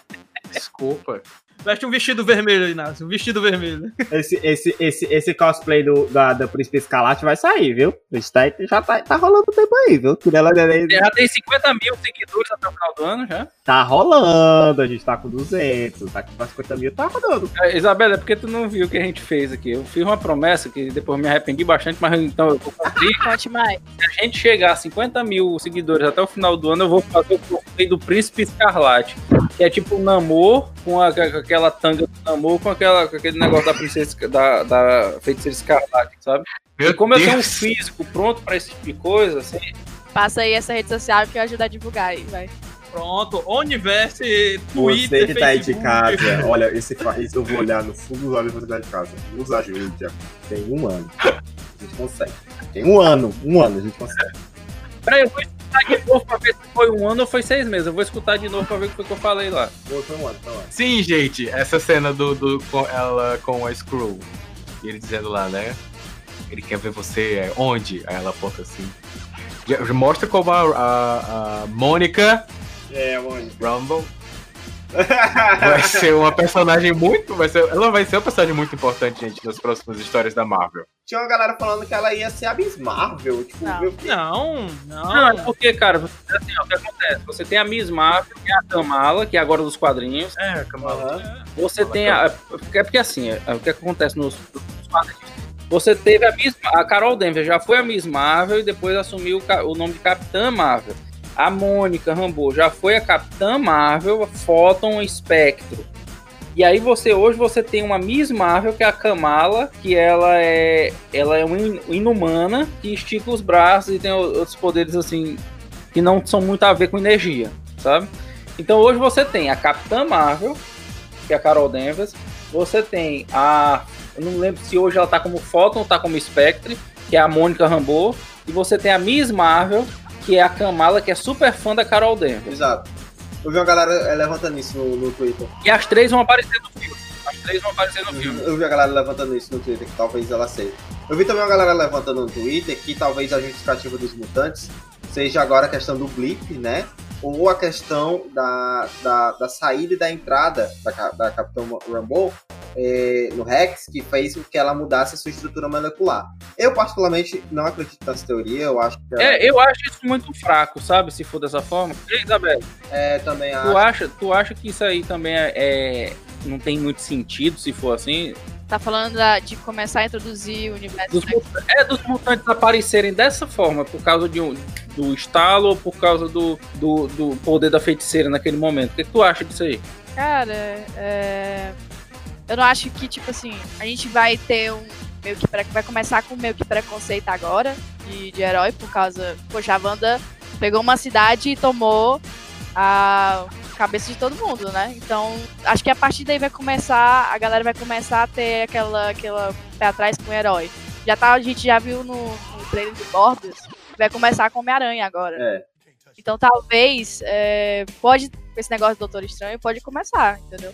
Desculpa. Veste um vestido vermelho, Inácio. Um vestido vermelho. Esse, esse, esse, esse cosplay do, da, da Príncipe Escalate vai sair, viu? Tá, já tá, tá rolando tempo aí, viu? Ela já tem 50 mil seguidores até o final do ano já. Tá rolando, a gente tá com 200. Tá com 50 mil, tá rolando. É, Isabela, é porque tu não viu o que a gente fez aqui. Eu fiz uma promessa que depois me arrependi bastante, mas então eu vou cumprir. Conte mais. Se a gente chegar a 50 mil seguidores até o final do ano, eu vou fazer o cosplay do Príncipe Escarlate. Que é tipo um namoro com, a, com aquela tanga do namoro com, aquela, com aquele negócio da princesa da, da feiticeira escarlate, sabe? Meu e como Deus. eu tenho um físico pronto pra esse tipo de coisa, assim. Passa aí essa rede social que eu ajudo a divulgar aí, vai. Pronto, Universe, Twitter, Você que tá aí de casa, olha, esse, esse eu vou olhar no fundo dos olhos você tá de casa. Nos ajude, tem um ano. A gente consegue. Tem um ano, um ano a gente consegue. Peraí, eu vou escutar de novo pra ver se foi um ano ou foi seis meses. Eu vou escutar de novo pra ver o que foi que eu falei lá. Foi um ano, foi um ano. Sim, gente, essa cena do, do com ela com a Screw. E ele dizendo lá, né? Ele quer ver você é, onde? Aí ela aponta assim. Mostra como a, a, a Mônica. É, a Mônica. Rumble vai ser uma personagem muito. Vai ser, ela vai ser uma personagem muito importante, gente, nas próximas histórias da Marvel. Tinha uma galera falando que ela ia ser a Miss Marvel. Tipo, não. Meu... não, não. Não, é porque, cara, assim, ó, o que acontece? Você tem a Miss Marvel, que é a Kamala, que é agora dos quadrinhos. É, a Kamala. Uhum. Você tem a. É porque assim, é, o que acontece nos, nos quadrinhos? Você teve a Miss, a Carol Denver já foi a Miss Marvel e depois assumiu o nome de Capitã Marvel. A Mônica Rambeau já foi a Capitã Marvel, Photon Spectro. E aí você hoje você tem uma Miss Marvel que é a Kamala, que ela é ela é uma inumana que estica os braços e tem outros poderes assim que não são muito a ver com energia, sabe? Então hoje você tem a Capitã Marvel, que é a Carol Danvers, você tem a eu não lembro se hoje ela tá como Photon ou tá como Spectre, que é a Mônica Rambeau, e você tem a Miss Marvel, que é a Kamala, que é super fã da Carol Denver. Exato. Eu vi uma galera é, levantando isso no, no Twitter. E as três vão aparecer no filme. As três vão aparecer no filme. Eu vi a galera levantando isso no Twitter, que talvez ela seja. Eu vi também uma galera levantando no Twitter que talvez a justificativa dos mutantes seja agora a questão do blip, né? Ou a questão da, da, da saída e da entrada da, da Capitão Rambo é, no Rex, que fez com que ela mudasse a sua estrutura molecular. Eu, particularmente, não acredito nessa teoria, eu acho que... É, eu acho isso muito fraco, sabe? Se for dessa forma. E, Isabel? É, também acho. Tu acha, tu acha que isso aí também é, é, não tem muito sentido, se for assim? Tá falando da- de começar a introduzir o universo. Dos, é dos mutantes aparecerem dessa forma, por causa de um, do estalo ou por causa do, do, do poder da feiticeira naquele momento. O que, que tu acha disso aí? Cara, é... eu não acho que, tipo assim, a gente vai ter um meio que. Vai começar com meio que preconceito agora de, de herói, por causa. Poxa, a Wanda pegou uma cidade e tomou a cabeça de todo mundo, né? Então, acho que a partir daí vai começar. A galera vai começar a ter aquela, aquela pé atrás com o herói. Já tá, a gente já viu no, no trailer de Morbius, vai começar com Homem-Aranha agora. É. Então talvez é, pode esse negócio do Doutor Estranho pode começar, entendeu?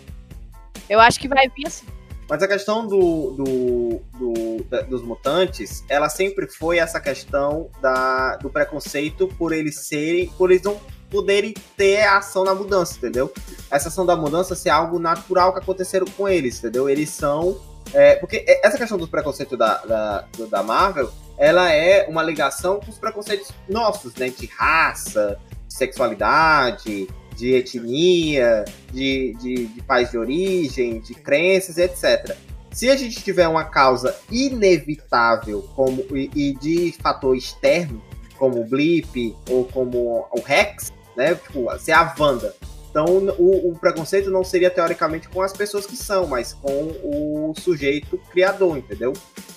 Eu acho que vai vir assim. Mas a questão do, do- do- da- dos mutantes, ela sempre foi essa questão da, do preconceito por eles serem, por eles não poderem ter ação na mudança, entendeu? Essa ação da mudança ser algo natural que aconteceram com eles, entendeu? Eles são. é, porque essa questão do preconceito da, da, da Marvel, ela é uma ligação com os preconceitos nossos, né? De raça, de sexualidade, de etnia, de, de, de país de origem, de crenças, etc. Se a gente tiver uma causa inevitável como, e, e de fator externo, como o Blip ou como o Rex, né? Tipo, se é a Wanda. Então o, o preconceito não seria teoricamente com as pessoas que são, mas com o sujeito criador, entendeu?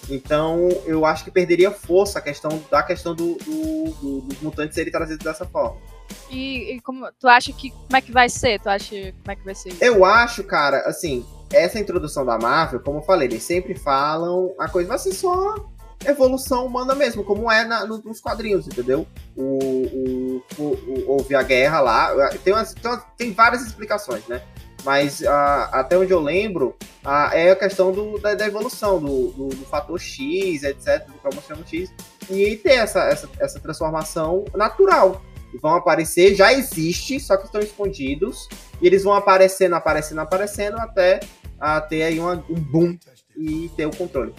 Então eu acho que perderia força a questão da questão do, do- do- dos mutantes serem trazidos dessa forma. E, e como tu acha que como é que vai ser? Tu acha como é que vai ser isso? Eu acho, cara, assim, essa introdução da Marvel, como eu falei, eles sempre falam, a coisa vai ser só evolução humana mesmo, como é na- no- nos quadrinhos, entendeu? O, o- o- houve a guerra lá, tem, umas- tem, umas- tem várias explicações, né? Mas ah, até onde eu lembro, ah, é a questão do- da, da evolução, do, do- do fator X, etc., do cromossomo X, e ter essa, essa, essa transformação natural. Vão aparecer, já existe, só que estão escondidos, e eles vão aparecendo, aparecendo, aparecendo, até ah, ter aí uma- um boom e ter o controle.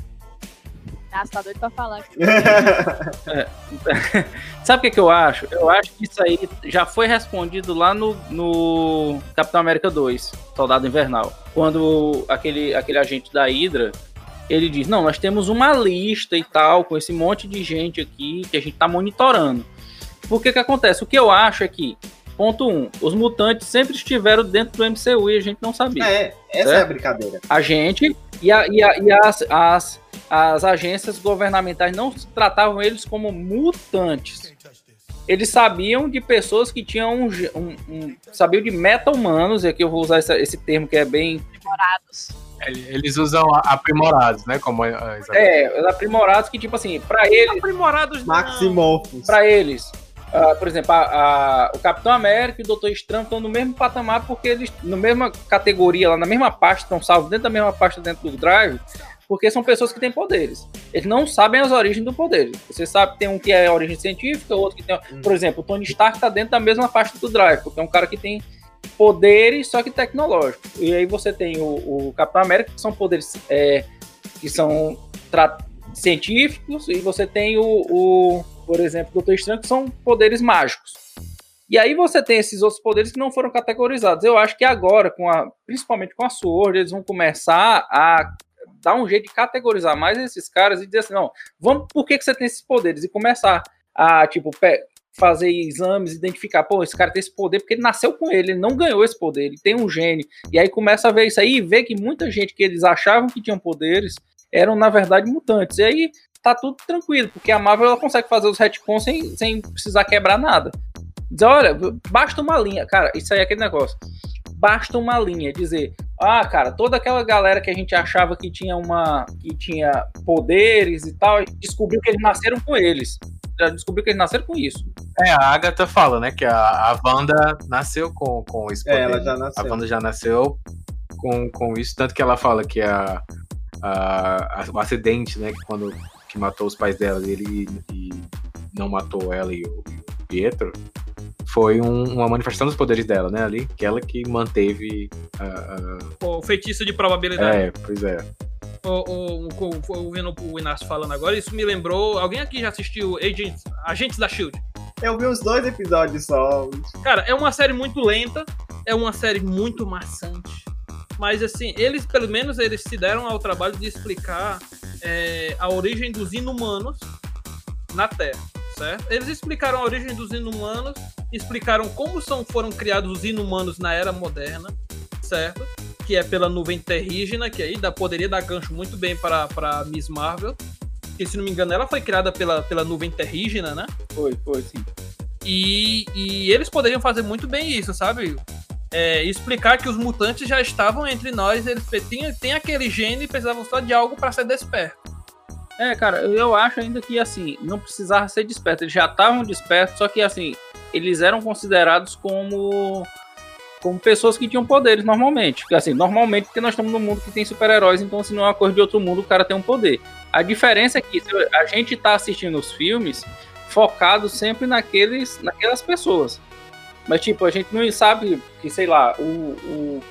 Ah, você tá doido pra falar. *laughs* Sabe o que, que eu acho? Eu acho que isso aí já foi respondido lá no, no Capitão América 2, Soldado Invernal. Quando aquele, aquele agente da Hydra, ele diz, não, nós temos uma lista e tal, com esse monte de gente aqui que a gente tá monitorando. Por que que acontece? O que eu acho é que, ponto um, os mutantes sempre estiveram dentro do MCU e a gente não sabia. É, essa é, a brincadeira. A gente e, a- e a- e as, as, as agências governamentais não tratavam eles como mutantes. Eles sabiam de pessoas que tinham um, um- um- sabiam de meta-humanos, e aqui eu vou usar essa- esse termo que é bem. Demorados. Eles usam aprimorados, né? Como a Isabel. É, aprimorados que, tipo assim, pra eles, Aprimorados não. Maximorphos. pra eles ah, por exemplo, a- a- o Capitão América e o Doutor Estranho estão no mesmo patamar porque eles, na mesma categoria, lá na mesma pasta, estão salvos dentro da mesma pasta dentro do Drive, porque são pessoas que têm poderes. Eles não sabem as origens do poder. Você sabe que tem um que é origem científica, outro que tem. Por exemplo, o Tony Stark tá dentro da mesma pasta do Drive, porque é um cara que tem poderes, só que tecnológicos. E aí você tem o, o Capitão América, que são poderes é, que são científicos, e você tem o, o, por exemplo, o Doutor Estranho, que são poderes mágicos. E aí você tem esses outros poderes que não foram categorizados. Eu acho que agora, com a, principalmente com a Sword, eles vão começar a dar um jeito de categorizar mais esses caras e dizer assim, não, vamos, por que, que você tem esses poderes? E começar a, tipo, fazer exames, identificar, pô, esse cara tem esse poder porque ele nasceu com ele, ele não ganhou esse poder, ele tem um gene. E aí começa a ver isso aí e ver que muita gente que eles achavam que tinham poderes eram, na verdade, mutantes. E aí tá tudo tranquilo, porque a Marvel ela consegue fazer os retcons sem, sem precisar quebrar nada. Dizer, olha, basta uma linha. Cara, isso aí é aquele negócio. Basta uma linha, dizer, ah, cara, toda aquela galera que a gente achava que tinha uma. que tinha poderes e tal, descobriu que eles nasceram com eles. Já descobriu que eles nasceram com isso. É, a Agatha fala, né? Que a, a Wanda nasceu com, com esse poder. É, ela já A nasceu. Wanda já nasceu com, com isso, tanto que ela fala que a, a, a- o acidente, né, que quando que matou os pais dela e ele e não matou ela e e o Pietro, foi um- uma manifestação dos poderes dela, né, ali, que ela que manteve a, O feitiço de a- probabilidade. é, pois é. O, o, o, o- ouvindo o Inácio falando agora, isso me lembrou. Alguém aqui já assistiu Agents, Agentes da Shield? Eu vi uns dois episódios só. Cara, é uma série muito lenta, é uma série muito maçante. Mas assim, eles pelo menos eles se deram ao trabalho de explicar é, a origem dos inumanos na Terra, certo? Eles explicaram a origem dos inumanos, explicaram como são, foram criados os inumanos na era moderna, certo? Que é pela nuvem terrígena, que aí dá, poderia dar gancho muito bem para Miss Marvel. Que se não me engano, ela foi criada pela, pela nuvem terrígena, né? Foi, foi, sim. E, e eles poderiam fazer muito bem isso, sabe? É, explicar que os mutantes já estavam entre nós, eles tinham, tem aquele gene e precisavam só de algo para ser desperto. É, cara, eu acho ainda que assim, não precisava ser desperto, eles já estavam despertos, só que assim, eles eram considerados como como pessoas que tinham poderes normalmente. Porque, assim, normalmente, porque nós estamos num mundo que tem super-heróis, então se não é uma coisa de outro mundo, o cara tem um poder. A diferença é que a gente tá assistindo os filmes focado sempre naqueles, naquelas pessoas. Mas, tipo, a gente não sabe que, sei lá, o, o,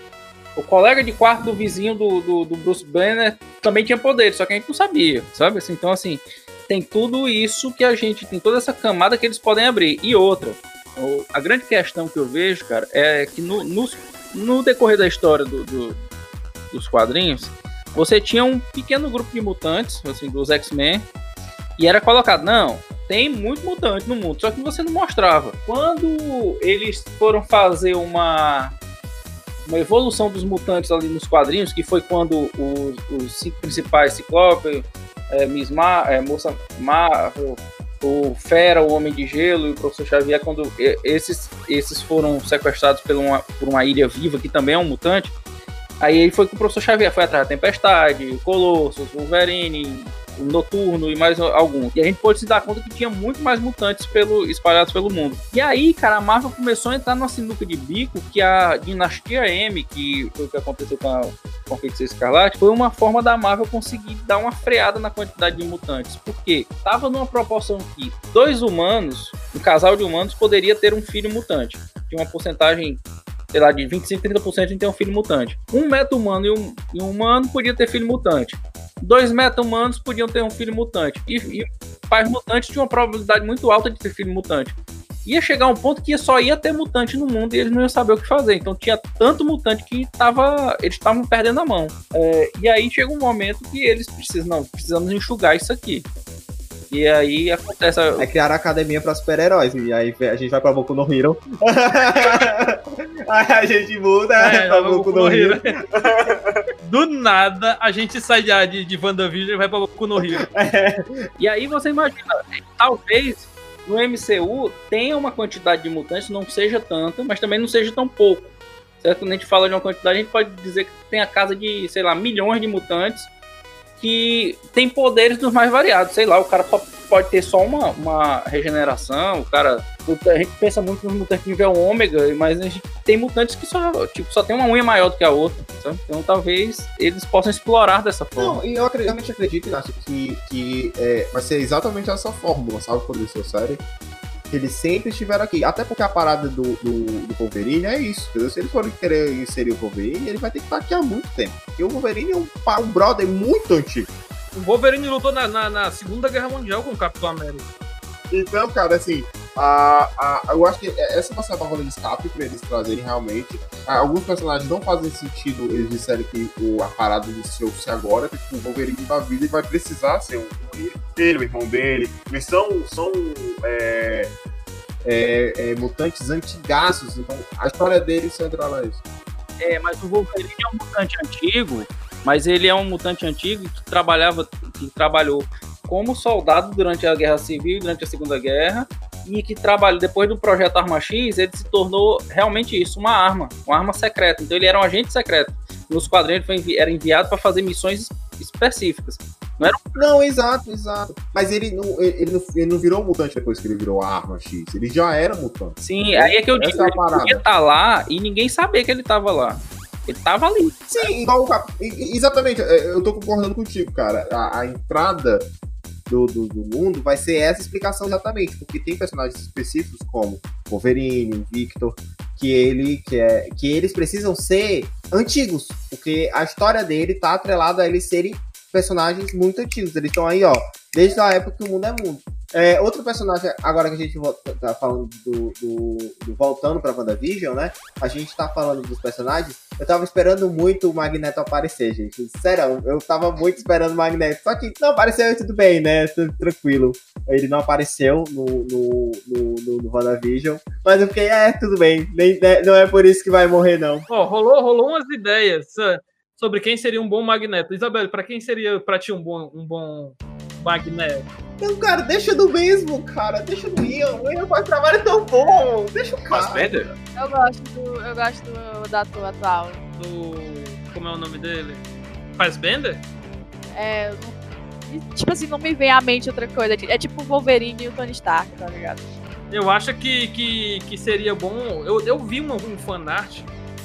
o colega de quarto do vizinho do, do, do, Bruce Banner também tinha poder, só que a gente não sabia, sabe? Assim, então, assim, tem tudo isso que a gente tem, toda essa camada que eles podem abrir. E outra, a grande questão que eu vejo, cara, é que no, no, no decorrer da história do, do, dos quadrinhos, você tinha um pequeno grupo de mutantes, assim, dos X-Men, e era colocado, não, tem muito mutante no mundo, só que você não mostrava. Quando eles foram fazer uma uma evolução dos mutantes ali nos quadrinhos, que foi quando os, os cinco principais, Ciclope, é, Miss Mar, é, Moça Marvel, o Fera, o Homem de Gelo e o Professor Xavier, quando esses, esses foram sequestrados por uma, por uma ilha viva, que também é um mutante, aí foi que o Professor Xavier foi atrás da Tempestade, Colossus, Wolverine, o Noturno e mais alguns. E a gente pôde se dar conta que tinha muito mais mutantes pelo, espalhados pelo mundo. E aí, cara, a Marvel começou a entrar numa sinuca de bico que a Dinastia M, que foi o que aconteceu com a, com a Feiticeira Escarlate, foi uma forma da Marvel conseguir dar uma freada na quantidade de mutantes. Porque tava numa proporção que dois humanos, um casal de humanos, poderia ter um filho mutante. Tinha uma porcentagem sei lá, de 25, 30% de ter um filho mutante. Um meta-humano e um, e um humano podia ter filho mutante dois meta-humanos podiam ter um filho mutante. E, e pais mutantes tinham uma probabilidade muito alta de ter filho mutante. Ia chegar um ponto que só ia ter mutante no mundo e eles não iam saber o que fazer. Então tinha tanto mutante que tava, eles estavam perdendo a mão. É, e aí chega um momento que eles precisam, não, precisamos enxugar isso aqui. E aí acontece. A... É criar a academia pra super-heróis. E aí a gente vai pra Boku no Hero. *laughs* aí a gente muda é, pra Boku no Hero. *laughs* Do nada a gente sai de, de WandaVision e vai pra Boku no Hero. *laughs* É. E aí você imagina, talvez no MCU tenha uma quantidade de mutantes, não seja tanta, mas também não seja tão pouco. Certo? Quando a gente fala de uma quantidade, a gente pode dizer que tem a casa de, sei lá, milhões de mutantes que tem poderes dos mais variados. Sei lá, o cara pode ter só uma, uma regeneração, o cara. A gente pensa muito nos mutantes nível ômega, mas a gente tem mutantes que só, tipo, só tem uma unha maior do que a outra. Sabe? Então talvez eles possam explorar dessa forma. Não, e eu realmente acredito, Inácio, que, que é, vai ser exatamente essa fórmula, sabe, por isso, série eles sempre estiveram aqui. Até porque a parada do, do, do Wolverine é isso. Entendeu? Se ele for querer inserir o Wolverine, ele vai ter que estar aqui há muito tempo. Porque o Wolverine é um, um brother muito antigo. O Wolverine lutou na, na, na Segunda Guerra Mundial com o Capitão América. Então, cara, assim, a, a, eu acho que essa vai ser a válvula de escape pra eles trazerem realmente. Alguns personagens não fazem sentido, eles disseram que o, a parada ser agora, que tipo, o Wolverine da vida vai precisar ser um ele, o irmão dele. Eles são, são é, é, é, mutantes antigaços, então a história deles central é isso. É, mas o Wolverine é um mutante antigo, mas ele é um mutante antigo que trabalhava, que trabalhou como soldado durante a Guerra Civil, durante a Segunda Guerra, e que trabalha depois do projeto Arma X, ele se tornou realmente isso, uma arma, uma arma secreta. Então ele era um agente secreto. Nos quadrinhos ele foi, era enviado para fazer missões específicas. Não, era... não, exato, exato. Mas ele não, ele, não, ele não virou mutante depois que ele virou a arma X. Ele já era mutante. Sim, aí é que eu digo, é ele podia estar tá lá e ninguém sabia que ele estava lá. Ele tava ali. Sim, igual o Exatamente, é, eu tô concordando contigo, cara. A, a entrada do, do, do, mundo vai ser essa explicação exatamente, porque tem personagens específicos como Wolverine, Victor, que ele que é que eles precisam ser antigos, porque a história dele tá atrelada a eles serem personagens muito antigos. Eles estão aí, ó, desde a época que o mundo é mundo. É, outro personagem, agora que a gente tá falando do, do, do voltando pra WandaVision, né? A gente tá falando dos personagens. Eu tava esperando muito o Magneto aparecer, gente. Sério, eu tava muito esperando o Magneto. Só que não apareceu tudo bem, né? Tudo tranquilo. Ele não apareceu no, no, no, no, no WandaVision. Mas eu fiquei, é, tudo bem. Nem, né, não é por isso que vai morrer, não. Ó, rolou, rolou umas ideias eh, sobre quem seria um bom Magneto. Isabel, pra quem seria pra ti um bom, um bom Magneto? Não, cara, deixa do mesmo, cara. Deixa do Ian. O Ian faz trabalho tão bom. Deixa o cara. Fassbender? Eu gosto do, eu gosto do, do ator atual. Do. Como é o nome dele? Fassbender? É, eu não- tipo assim, não me vem à mente outra coisa. É tipo o Wolverine e o Tony Stark, tá ligado? Eu acho que, que, que seria bom. Eu, eu vi uma, um fanart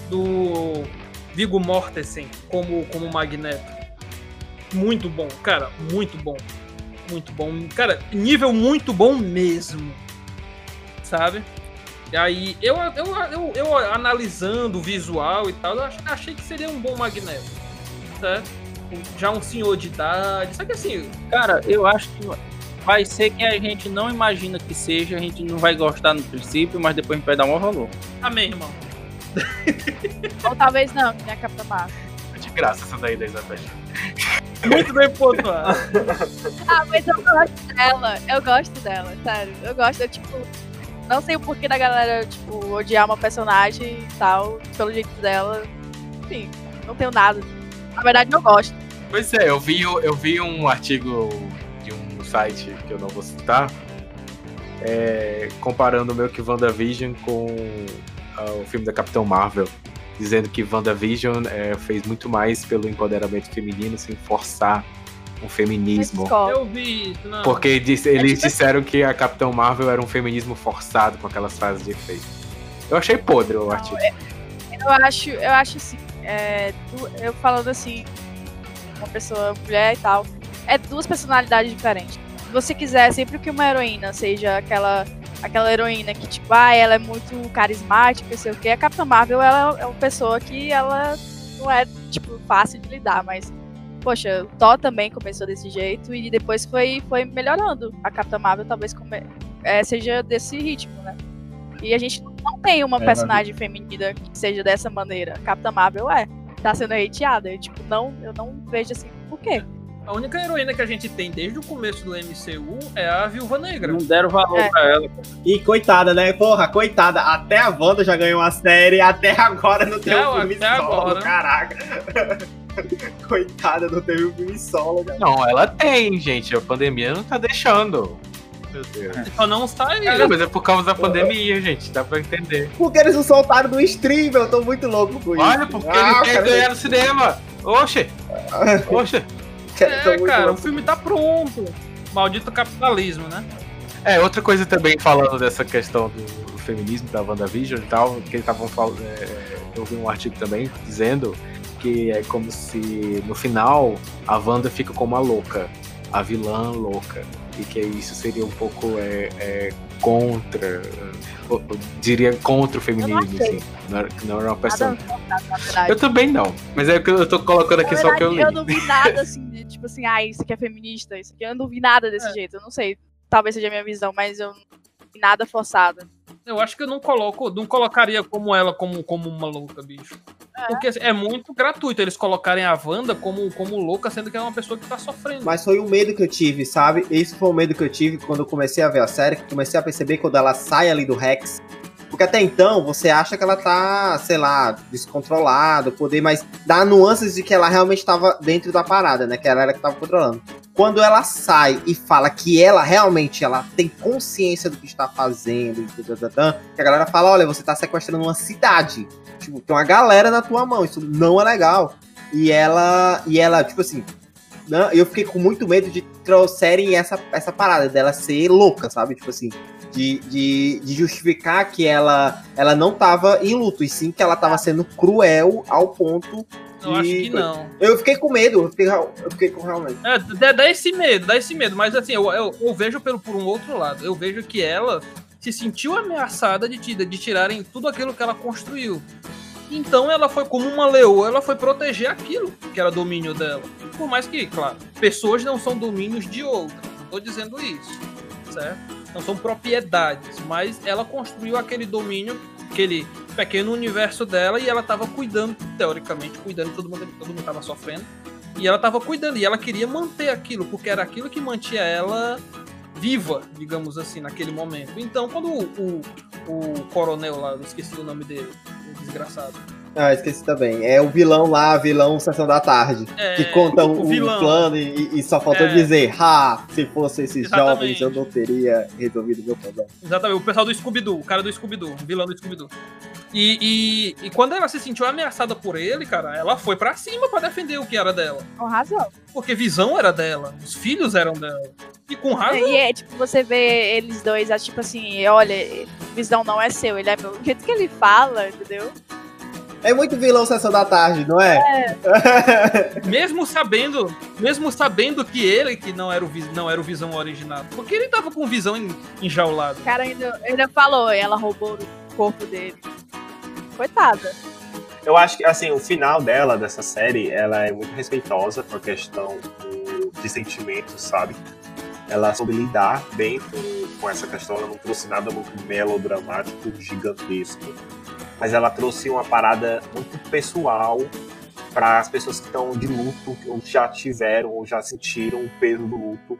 do Viggo Mortensen como, como Magneto. Muito bom, cara, muito bom. Muito bom. Cara, nível muito bom mesmo. Sabe? E aí, eu, eu, eu, eu analisando o visual e tal, eu ach- achei que seria um bom Magneto. Certo? Já um senhor de idade. Só que assim, Cara, eu acho que vai ser que a gente não imagina que seja, a gente não vai gostar no princípio, mas depois a gente vai dar um valor. amém, irmão. *laughs* Ou talvez não, que nem a Capitã Marvel. De graça essa daí da Isabel. *laughs* Muito bem pontuado. Ah, mas eu gosto dela. Eu gosto dela, sério. Eu gosto, eu, tipo. Não sei o porquê da galera, tipo, odiar uma personagem e tal, pelo jeito dela. Enfim, não tenho nada. Na verdade, eu gosto. Pois é, eu vi, eu vi um artigo de um site que eu não vou citar, é, comparando meio que WandaVision com ah, o filme da Capitão Marvel, dizendo que WandaVision é, fez muito mais pelo empoderamento feminino sem forçar o feminismo. Eu vi isso, não. Porque dis- eles tipo disseram que a Capitão Marvel era um feminismo forçado com aquelas frases de efeito. Eu achei podre o artigo. Eu acho, eu acho assim, é, eu falando assim, uma pessoa mulher e tal, é duas personalidades diferentes. Se você quiser sempre que uma heroína seja aquela aquela heroína que tipo, ah, ela é muito carismática, sei o quê, a Capitã Marvel ela é uma pessoa que ela não é tipo fácil de lidar, mas poxa, o Thor também começou desse jeito e depois foi foi melhorando. A Capitã Marvel talvez come- é, seja desse ritmo, né? E a gente não tem uma É, personagem feminina que seja dessa maneira. A Capitã Marvel é. Tá sendo hateada. Eu, tipo, não, eu não vejo assim por quê. A única heroína que a gente tem desde o começo do MCU é a Viúva Negra. Não deram valor É. pra ela. E coitada, né? Porra, coitada. Até a Wanda já ganhou uma série, até agora não teve Até- um filme até solo, agora. caraca. *laughs* coitada, não teve um filme solo, né? Não, ela tem, gente. A pandemia não tá deixando. Meu Deus. Só não sai. Não, mas é por causa da pandemia, gente. Dá pra entender. Porque eles não soltaram do stream, eu tô muito louco com isso. Olha, porque Ah, eles querem ganhar no cinema. Oxe, *laughs* oxe. É, muito cara, o filme tá pronto. Maldito capitalismo, né? É, outra coisa também falando dessa questão do feminismo da WandaVision e tal, que eles estavam falando. é, eu vi um artigo também dizendo que é como se no final a Wanda fica como a louca, a vilã louca. E que isso seria um pouco é, é, contra. é, eu- eu diria contra o feminismo, achei. assim. Não não era uma Nada pessoa. forçado, na verdade. Eu também não, mas é que eu tô colocando aqui Na só o que eu verdade, li. eu não vi nada assim, de, tipo assim, ah, isso aqui é feminista, isso aqui. Eu não vi nada desse É. jeito. Eu não sei. Talvez seja a minha visão, mas eu não vi nada forçado. Eu acho que eu não coloco, não colocaria como ela como, como uma louca, bicho. Porque assim, é muito gratuito eles colocarem a Wanda como, como louca, sendo que é uma pessoa que tá sofrendo. Mas foi o medo que eu tive, sabe? Esse foi o medo que eu tive quando eu comecei a ver a série, que comecei a perceber quando ela sai ali do Rex. Porque até então você acha que ela tá, sei lá, descontrolada, poder, mas dá nuances de que ela realmente estava dentro da parada, né? Que ela era que tava controlando. Quando ela sai e fala que ela realmente ela tem consciência do que está fazendo, que a galera fala: olha, você tá sequestrando uma cidade. Tipo, tem uma galera na tua mão, isso não é legal. E ela, e ela, tipo assim, não, eu fiquei com muito medo de trouxerem essa, essa parada dela ser louca, sabe? Tipo assim, de, de, de justificar que ela, ela não tava em luto, e sim que ela tava sendo cruel ao ponto. Eu acho que não. Eu fiquei com medo, eu fiquei, eu fiquei com realmente. É, dá, esse medo, dá esse medo. Mas assim, eu, eu, eu vejo pelo, por um outro lado. Eu vejo que ela se sentiu ameaçada de, de tirarem tudo aquilo que ela construiu. Então ela foi como uma leoa, ela foi proteger aquilo que era domínio dela. Por mais que, claro, pessoas não são domínios de outras. Não tô dizendo isso. Certo? Não são propriedades, mas ela construiu aquele domínio, aquele pequeno universo dela e ela estava cuidando, teoricamente, cuidando, todo mundo todo mundo estava sofrendo. E ela estava cuidando e ela queria manter aquilo, porque era aquilo que mantinha ela viva, digamos assim, naquele momento. Então, quando o, o, o coronel lá, eu esqueci o nome dele, o desgraçado, Ah, esqueci também. É o vilão lá, vilão Sessão da Tarde. É, que conta o um, um plano e, e só faltou É. dizer, ha, se fosse esses Exatamente. jovens eu não teria resolvido meu problema. Exatamente, o pessoal do Scooby-Doo, o cara do Scooby-Doo, o vilão do Scooby-Doo. E, e, e quando ela se sentiu ameaçada por ele, cara, ela foi pra cima pra defender o que era dela. Com razão. Porque visão era dela, os filhos eram dela. E com razão. E é tipo, você vê eles dois, é tipo assim, olha, visão não é seu, ele é meu. O jeito que ele fala, entendeu? É muito vilão Sessão da Tarde, não é? Mesmo sabendo, mesmo sabendo que ele que não era o, não era o visão original. Porque ele tava com visão en- enjaulado. O cara ainda, ainda falou, ela roubou o corpo dele. Coitada. Eu acho que, assim, o final dela, dessa série, ela é muito respeitosa com a questão do- de sentimentos, sabe? Ela soube lidar bem com, com essa questão, ela não trouxe nada muito melodramático, gigantesco, mas ela trouxe uma parada muito pessoal para as pessoas que estão de luto, ou já tiveram, ou já sentiram o peso do luto.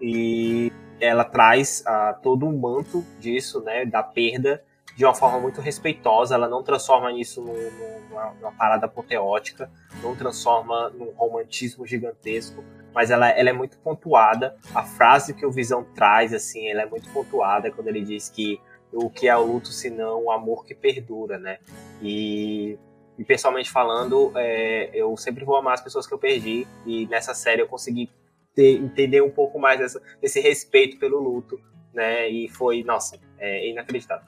E ela traz ah, todo um manto disso, né, da perda, de uma forma muito respeitosa, ela não transforma isso num- num- numa, numa parada apoteótica, não transforma num romantismo gigantesco, mas ela, ela é muito pontuada. A frase que o Visão traz, assim, ela é muito pontuada quando ele diz que o que é o luto senão o amor que perdura, né? E, e pessoalmente falando, é, eu sempre vou amar as pessoas que eu perdi, e nessa série eu consegui ter- entender um pouco mais dessa, desse respeito pelo luto, né? E foi, nossa, é inacreditável.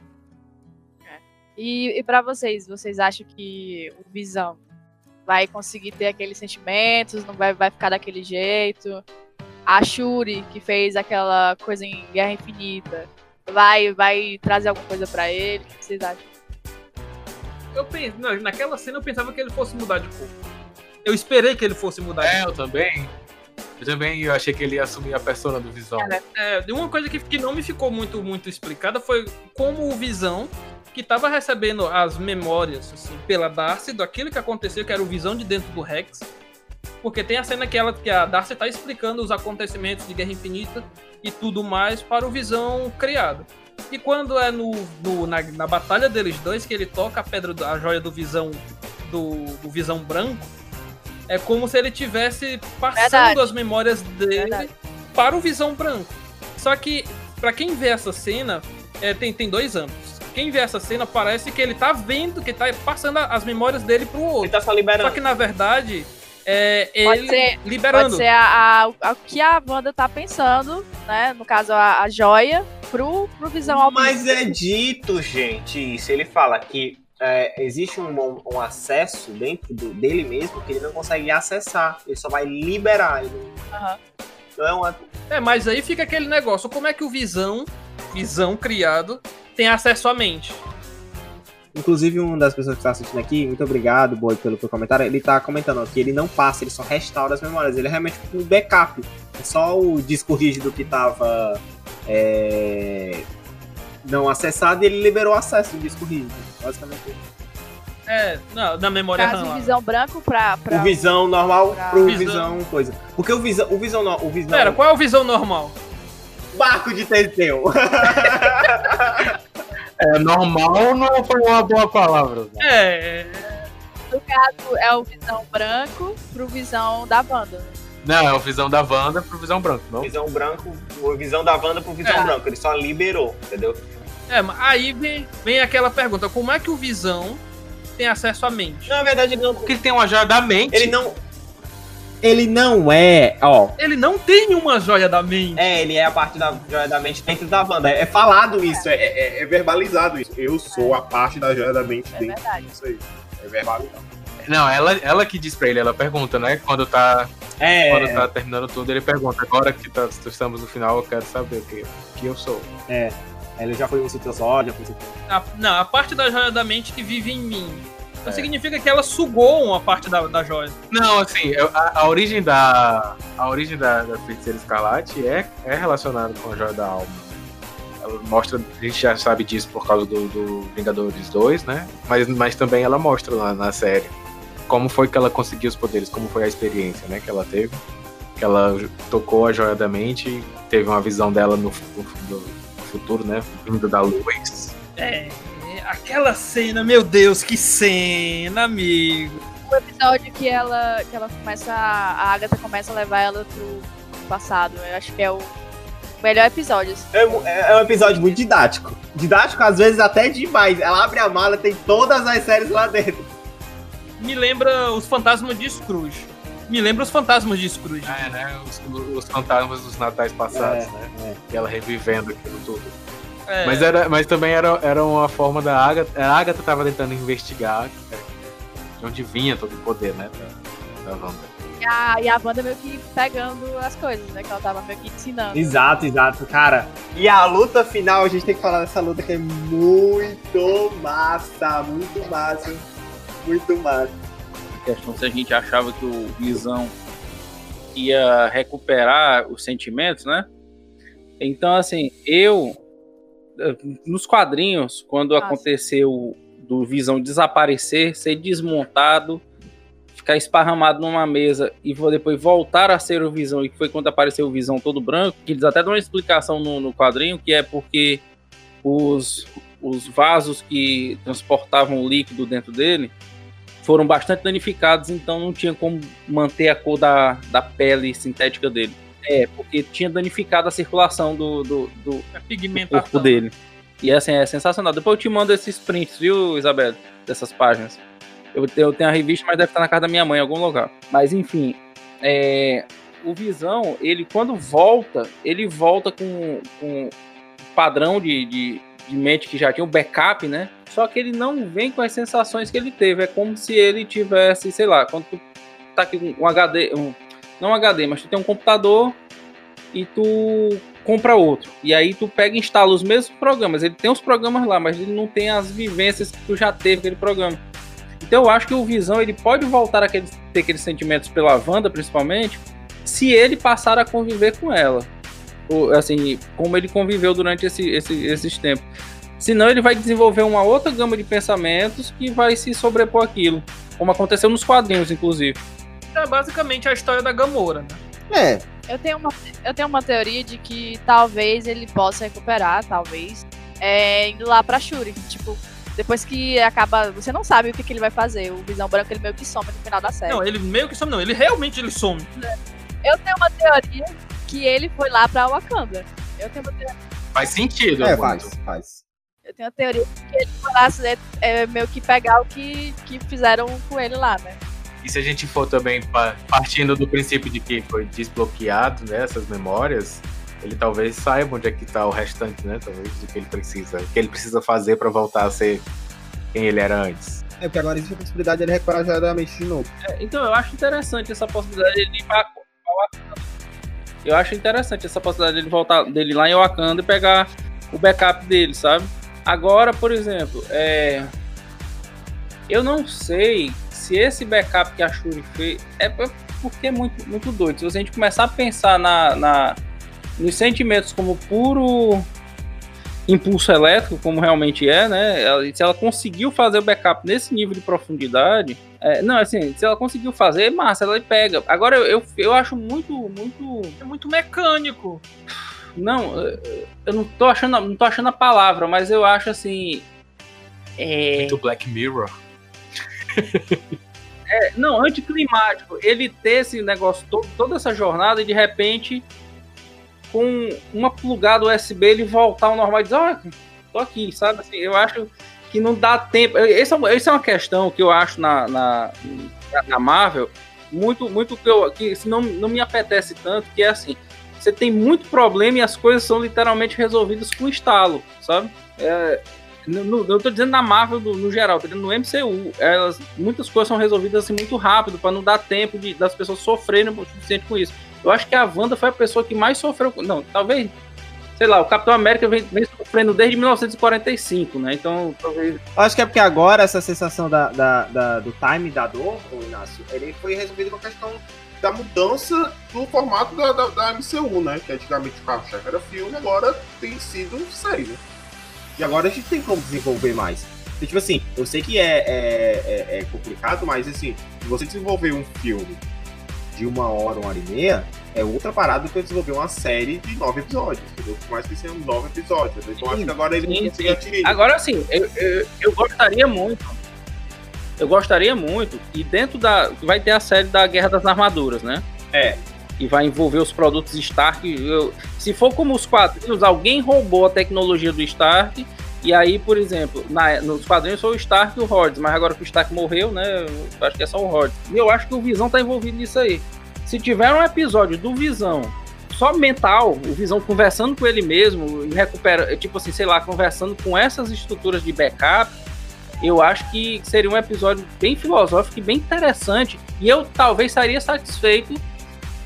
E, e para vocês, vocês acham que o Visão vai conseguir ter aqueles sentimentos, não vai, vai ficar daquele jeito? A Shuri, que fez aquela coisa em Guerra Infinita, vai, vai trazer alguma coisa pra ele? O que vocês acham? Eu pensei, naquela cena eu pensava que ele fosse mudar de corpo. Eu esperei que ele fosse mudar de É, eu também. Eu também eu achei que ele ia assumir a persona do Visão. É, de uma coisa que, que não me ficou muito, muito explicada foi como o Visão, que tava recebendo as memórias, assim, pela Darcy, daquilo que aconteceu, que era o Visão de dentro do Rex. Porque tem a cena que, ela, que a Darcy tá explicando os acontecimentos de Guerra Infinita e tudo mais para o Visão criado. E quando é no, no- na, na batalha deles dois, que ele toca a pedra, do- a joia do Visão, do, do Visão Branco, é como se ele tivesse passando Verdade. as memórias dele Verdade. para o Visão Branco. Só que, pra quem vê essa cena, é, tem, tem dois âmbitos. Quem vê essa cena parece que ele tá vendo, que tá passando as memórias dele pro Ele outro. tá só Só liberando. que na verdade, é Pode ele ser- liberando. Pode ser a, a- a- o que a Wanda tá pensando, né? No caso, a, a joia, pro, pro Visão ao Mas é dito, gente, isso. Ele fala que é, existe um, um- um acesso dentro do- dele mesmo que ele não consegue acessar. Ele só vai liberar. Ele Aham. não é uma. É, mas aí fica aquele negócio, como é que o Visão, Visão criado, tem acesso à mente? Inclusive, uma das pessoas que está assistindo aqui, muito obrigado, Boy, pelo teu comentário. Ele tá comentando que ele não passa, ele só restaura as memórias. Ele é realmente um backup. É só o disco rígido que tava é, não acessado e ele liberou o acesso do disco rígido. Basicamente. isso. É, na, na memória caso, RAM. o lá. Visão branco pra. pra O visão normal pra- pro Visão. visão coisa. Porque o visão, o visão, no- o visão Pera, qual é o Visão normal? barco de Teseu. *laughs* É, normal não foi uma boa palavra. né? É, No caso, é o Visão branco pro Visão da Wanda. Não, é o Visão da Wanda pro Visão Branco, não? visão branco, o visão da Wanda pro visão É. branco. Ele só liberou, entendeu? é, mas aí vem, vem aquela pergunta, como é que o Visão tem acesso à mente? Na verdade, não. Porque ele tem uma joia da mente. Ele não. Ele não é, ó. Ele não tem uma joia da mente. É, ele é a parte da joia da mente dentro da Wanda. É falado isso, é, é- é verbalizado isso. Eu sou a parte da joia da mente É dentro verdade. disso aí. É verbalizado. Não, ela, ela que diz pra ele, ela pergunta, né? Quando tá, É, quando tá terminando tudo, ele pergunta, agora que tá- estamos no final, eu quero saber o que, que eu sou. ele já foi um citosódio, já foi um A- não, a parte da joia da mente que vive em mim. Então significa que ela sugou uma parte da, da joia. Não, assim, a, a origem da. A origem da, da feiticeira escarlate é, é relacionada com a joia da alma. Ela mostra, a gente já sabe disso por causa do, do Vingadores 2, né? Mas, mas também ela mostra lá na série como foi que ela conseguiu os poderes, como foi a experiência, né, que ela teve. Que ela tocou a joia da mente, teve uma visão dela no, fu- do futuro, né? Vindo da luz. É, aquela cena, meu Deus, que cena, amigo. O episódio que ela, que ela começa. A Agatha começa a levar ela pro passado. Eu acho que é o melhor episódio. assim. É, mu- é um episódio muito didático. Didático, às vezes, até demais. Ela abre a mala, tem todas as séries lá dentro. Me lembra os fantasmas de Scrooge. Me lembra os fantasmas de Scrooge. É, né? Os, os fantasmas dos natais passados, É, né? E ela revivendo aquilo tudo. É, Mas, era, mas também era, era uma forma da Agatha. A Agatha tava tentando investigar é, de onde vinha todo o poder, né? Da, da Wanda. E a, e a banda meio que pegando as coisas, né? Que ela tava meio que ensinando. Exato, exato, cara. E a luta final, a gente tem que falar dessa luta que é muito massa, muito massa, muito massa. A questão se a gente achava que o Visão ia recuperar os sentimentos, né? Então, assim, eu nos quadrinhos, quando Nossa. aconteceu do Visão desaparecer, ser desmontado, ficar esparramado numa mesa e depois voltar a ser o Visão, e foi quando apareceu o Visão todo branco, que eles até dão uma explicação no, no quadrinho, que é porque os, os vasos que transportavam o líquido dentro dele foram bastante danificados, então não tinha como manter a cor da, da pele sintética dele. É, porque tinha danificado a circulação do, do, do é corpo pigmentação. dele. E assim, é sensacional. Depois eu te mando esses prints, viu, Isabel? Dessas páginas. Eu tenho, eu tenho a revista, mas deve estar na casa da minha mãe em algum lugar. Mas enfim, é, o Visão, ele quando volta, ele volta com, com um padrão de, de, de mente que já tinha um backup, né? Só que ele não vem com as sensações que ele teve. É como se ele tivesse, sei lá, quando tu tá aqui com um HD, um, não HD, mas tu tem um computador e tu compra outro. E aí tu pega e instala os mesmos programas. Ele tem os programas lá, mas ele não tem as vivências que tu já teve aquele programa. Então eu acho que o Visão ele pode voltar a ter aqueles sentimentos pela Wanda, principalmente, se ele passar a conviver com ela. Ou, assim, como ele conviveu durante esse, esse- esses tempos. Senão ele vai desenvolver uma outra gama de pensamentos que vai se sobrepor aquilo. Como aconteceu nos quadrinhos, inclusive. É basicamente a história da Gamora, né? É, Eu tenho, uma, eu tenho uma teoria de que talvez ele possa recuperar, talvez, é, indo lá pra Shuri. Tipo, depois que acaba. Você não sabe o que, que ele vai fazer. O Visão Branco ele meio que some no final da série. Não, ele meio que some, não. Ele realmente ele some. Eu tenho uma teoria que ele foi lá pra Wakanda. Eu tenho uma teoria, Faz sentido, é faz, faz. eu tenho uma teoria de que ele foi lá é, é, meio que pegar o que, que fizeram com ele lá, né? E se a gente for também pa- partindo do princípio de que foi desbloqueado né, essas memórias, ele talvez saiba onde é que tá o restante, né? Talvez do que ele precisa, o que ele precisa fazer pra voltar a ser quem ele era antes. É porque agora existe a possibilidade de ele recuperar a joia da mente de novo. É, então eu acho interessante essa possibilidade dele ir pra, pra Wakanda. Eu acho interessante essa possibilidade dele voltar dele lá em Wakanda e pegar o backup dele, sabe? Agora, por exemplo, é... eu não sei se esse backup que a Shuri fez é porque é muito, muito doido. Se a gente começar a pensar na, na- nos sentimentos como puro impulso elétrico, como realmente é, né? Ela- se ela conseguiu fazer o backup nesse nível de profundidade, é, não, assim, se ela conseguiu fazer, massa, ela pega. Agora, eu, eu, eu acho muito, muito. É muito mecânico. Não, eu- não tô achando, não tô achando a palavra, mas eu acho assim. É, Do Black Mirror. Não, anticlimático. Ele ter esse negócio, toda essa jornada e de repente, com uma plugada USB, ele voltar ao normal e dizer: Olha, tô aqui, sabe? Assim, eu acho que não dá tempo. Essa é, é uma questão que eu acho na, na, na Marvel muito, muito que, eu, que isso não, não me apetece tanto, que é assim. Você tem muito problema e as coisas são literalmente resolvidas com estalo, sabe? É, no, eu tô dizendo na Marvel do- no geral, tô dizendo no MCU. Elas, muitas coisas são resolvidas assim muito rápido, para não dar tempo de, das pessoas sofrerem o suficiente com isso. Eu acho que a Wanda foi a pessoa que mais sofreu. Não, talvez. sei lá, o Capitão América vem, vem sofrendo desde 1945, né? Então, talvez. Acho que é porque agora essa sensação da, da, da- do time da dor, ô Inácio, ele foi resolvido com a questão Da mudança do formato da, da, da MCU, né? Que antigamente o carro-chefe era filme, agora tem sido série, né? E agora a gente tem como desenvolver mais. E, tipo assim, eu sei que é, é, é- é complicado, mas assim, se você desenvolver um filme de uma hora, uma hora e meia, é outra parada do que eu desenvolver uma série de nove episódios, entendeu? Por mais que sejam nove episódios. entendeu? Então acho que agora ele Sim, atingir. Agora sim, eu, eu, eu gostaria muito. Eu gostaria muito. E dentro da. Vai ter a série da Guerra das Armaduras, né? É. E vai envolver os produtos Stark. Eu- se for como os quadrinhos, alguém roubou a tecnologia do Stark. E aí, por exemplo, na- nos quadrinhos foi o Stark e o Rhodes, mas agora que o Stark morreu, né? Eu acho que é só o Rhodes. E eu acho que o Visão tá envolvido nisso aí. Se tiver um episódio do Visão só mental, o Visão conversando com ele mesmo, recupera, tipo assim, sei lá, conversando com essas estruturas de backup, eu acho que seria um episódio bem filosófico e bem interessante. E eu talvez sairia satisfeito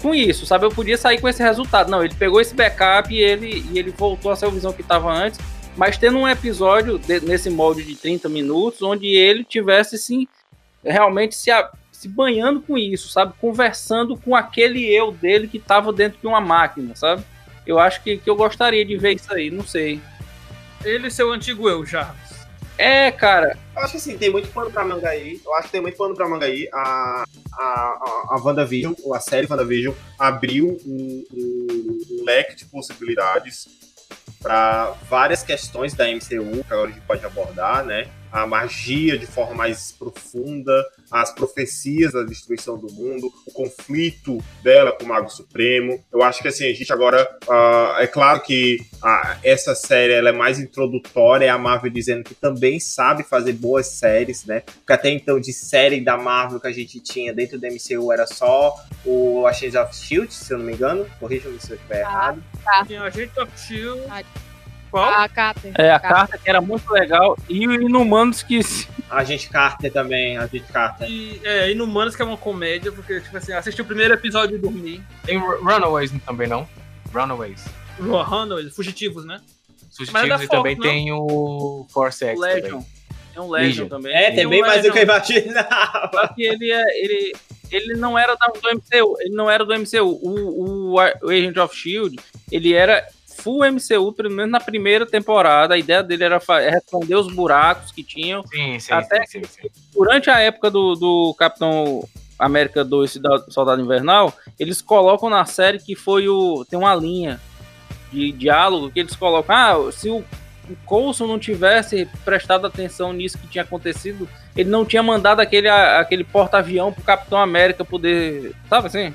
com isso, sabe? Eu podia sair com esse resultado. Não, ele pegou esse backup e ele, e ele voltou a ser o Visão que estava antes, mas tendo um episódio de- nesse molde de 30 minutos, onde ele tivesse, sim, realmente se, a- se banhando com isso, sabe? Conversando com aquele eu dele que estava dentro de uma máquina, sabe? Eu acho que, que eu gostaria de ver isso aí, não sei. Ele e seu antigo eu, Jarvis. É, cara, Eu acho que assim, tem muito pano pra manga aí. Eu acho que tem muito pano pra manga aí. A, a, a, WandaVision, ou a série WandaVision, abriu um, um- um leque de possibilidades para várias questões da MCU, que agora a gente pode abordar, né? A magia de forma mais profunda, as profecias da destruição do mundo, o conflito dela com o Mago Supremo. Eu acho que assim, a gente agora. ah, é claro que ah, essa série ela é mais introdutória, é a Marvel dizendo que também sabe fazer boas séries, né? Porque até então, de série da Marvel que a gente tinha dentro do MCU era só o Agents of Shield, se eu não me engano. Corrija-me se eu estiver errado. Tinha a gente of Shield. Qual? A Carter. é a carta que era muito legal e o Inumanos que A gente Carter também, a gente Carter. E, é, Inumanos, que é uma comédia, porque, tipo assim, assisti o primeiro episódio e dormi. Tem Ru- Runaways também, não? Runaways. Runaways, Fugitivos, né? Mas é Fugitivos e Fox, também não? tem o Force X Legion. também. É um Legion, Legion. também. É, tem bem o mais do que eu imaginava. Só que ele é. Ele, ele não era do MCU. Ele não era do MCU. O, o, o Agent of Shield, ele era full MCU, pelo menos na primeira temporada. A ideia dele era é responder os buracos que tinham. Sim, sim, Até sim, sim, sim. Durante a época do, do Capitão América 2 e da Soldado Invernal, eles colocam na série que foi o. Tem uma linha de diálogo que eles colocam. Ah, se o, o Coulson não tivesse prestado atenção nisso que tinha acontecido, ele não tinha mandado aquele, aquele porta-avião pro Capitão América poder. Sabe assim?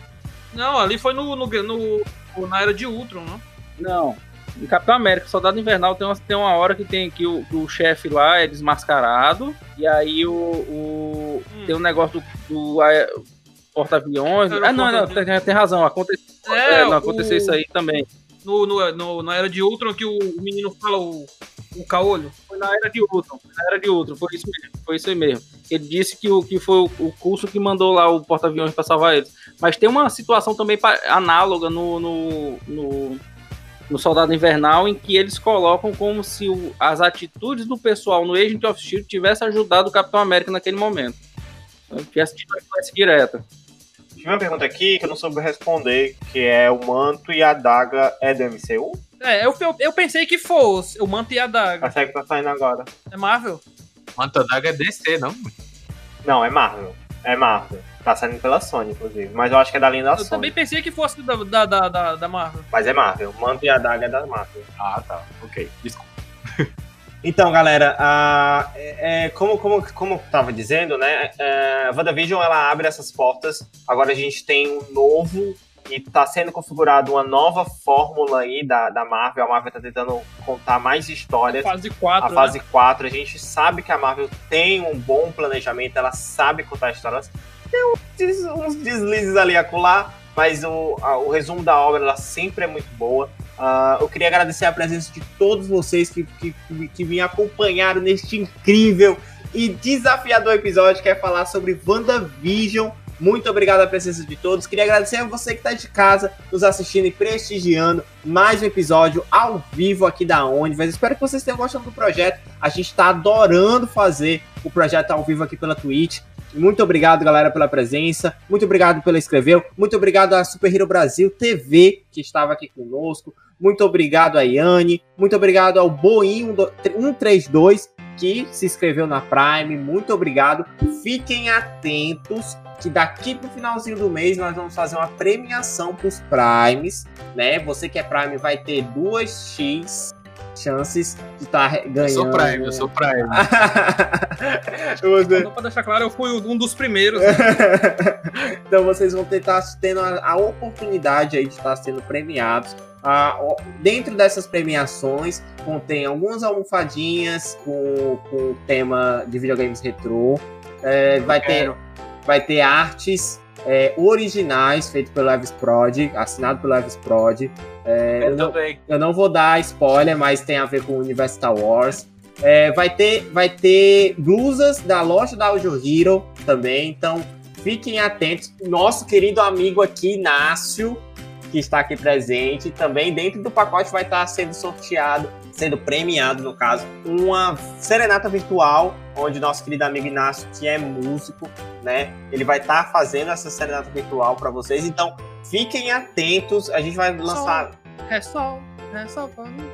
Não, ali foi no, no, no- na era de Ultron, né? Não. Em Capitão América, Soldado Invernal, tem uma, tem uma hora que tem que o, que o chefe lá é desmascarado. E aí o. o- Hum. Tem um negócio do, do aé- porta-aviões. Ah, não, não, tem, tem razão. Aconteceu, É, é, não, aconteceu o- isso aí também. No, no, no- na era de Ultron que o, menino fala o, o caolho. Foi na era de Ultron. Foi na era de Ultron. Foi isso mesmo. Foi isso aí mesmo. Ele disse que, o, que foi o, o curso que mandou lá o porta-aviões pra salvar eles. Mas tem uma situação também pa- análoga no, no, no, no Soldado Invernal em que eles colocam como se o- as atitudes do pessoal no Agent of Shield tivesse ajudado o Capitão América naquele momento. Então, Tivesse tido uma influência direta. Tinha uma pergunta aqui que eu não soube responder, que é o manto e a daga é do MCU? É, eu, eu, eu pensei que fosse o manto e a A daga. série que tá saindo agora. É Marvel? Manta Daga é DC, não? Não, é Marvel. É Marvel. Tá saindo pela Sony, inclusive. Mas eu acho que é da linha da Eu Sony. também pensei que fosse da, da, da, da, da Marvel. Mas é Marvel. Manto e a daga é da Marvel. Ah, tá. Ok. Desculpa. *laughs* Então, galera, a- é, é, como, como, como eu tava dizendo, né? É, a WandaVision ela abre essas portas. Agora a gente tem um novo e tá sendo configurado uma nova fórmula aí da, da Marvel. A Marvel tá tentando contar mais histórias. Fase 4. A fase 4, a gente sabe que a Marvel tem um bom planejamento, ela sabe contar histórias. Tem uns, uns deslizes ali a acolá, mas o, a- o resumo da obra ela sempre é muito boa. Ah, eu queria agradecer a presença de todos vocês que, que, que, que me acompanharam neste incrível e desafiador episódio que é falar sobre WandaVision. Muito obrigado pela presença de todos. Queria agradecer a você que está de casa, nos assistindo e prestigiando mais um episódio ao vivo aqui da Onivers. Espero que vocês tenham gostado do projeto. A gente está adorando fazer o projeto ao vivo aqui pela Twitch. Muito obrigado, galera, pela presença. Muito obrigado pela inscrever. Muito obrigado à Super Hero Brasil TV, que estava aqui conosco. Muito obrigado a Yane. Muito obrigado ao Boim 132, que se inscreveu na Prime. Muito obrigado. Fiquem atentos que daqui pro finalzinho do mês nós vamos fazer uma premiação pros Primes, né? Você que é Prime vai ter duas X chances de estar tá ganhando. Eu sou Prime, eu sou Prime. *laughs* Você... Só pra deixar claro, eu fui um dos primeiros. Né? *laughs* então vocês vão estar tendo a, a oportunidade aí de estar sendo premiados. Ah, dentro dessas premiações contém algumas almofadinhas com, com o tema de videogames retrô. É, vai ter vai ter artes é, originais feitos pelo Levis Prod, assinado pelo Levis Prod. É, eu, não, eu, não, vou dar spoiler, mas tem a ver com o universo Star Wars. É, vai, ter, vai ter blusas da loja da Audio Hero também, então fiquem atentos. Nosso querido amigo aqui, Inácio, que está aqui presente, também dentro do pacote vai estar sendo sorteado sendo premiado, no caso, uma serenata virtual, onde nosso querido amigo Inácio, que é músico, né, ele vai estar tá fazendo essa serenata virtual para vocês. Então, fiquem atentos, a gente vai lançar. É só, é só pra mim.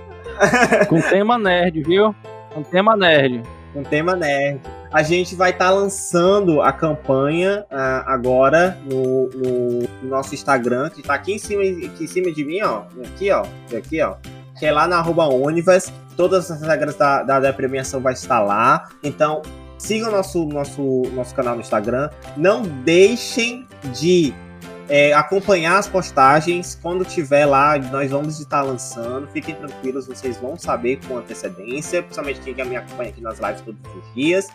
Com tema nerd, viu? Com tema nerd. Com tema nerd. A gente vai estar tá lançando a campanha uh, agora no, no, no, nosso Instagram, que está aqui em cima, aqui em cima de mim, ó. Aqui, ó. Aqui, ó que é lá na arroba. Todas as regras da, da, da premiação vai estar lá. Então, sigam nosso, nosso, nosso canal no Instagram. Não deixem de é, acompanhar as postagens. Quando tiver lá, nós vamos estar lançando. Fiquem tranquilos, vocês vão saber com antecedência, principalmente quem me acompanha aqui nas lives todos os dias.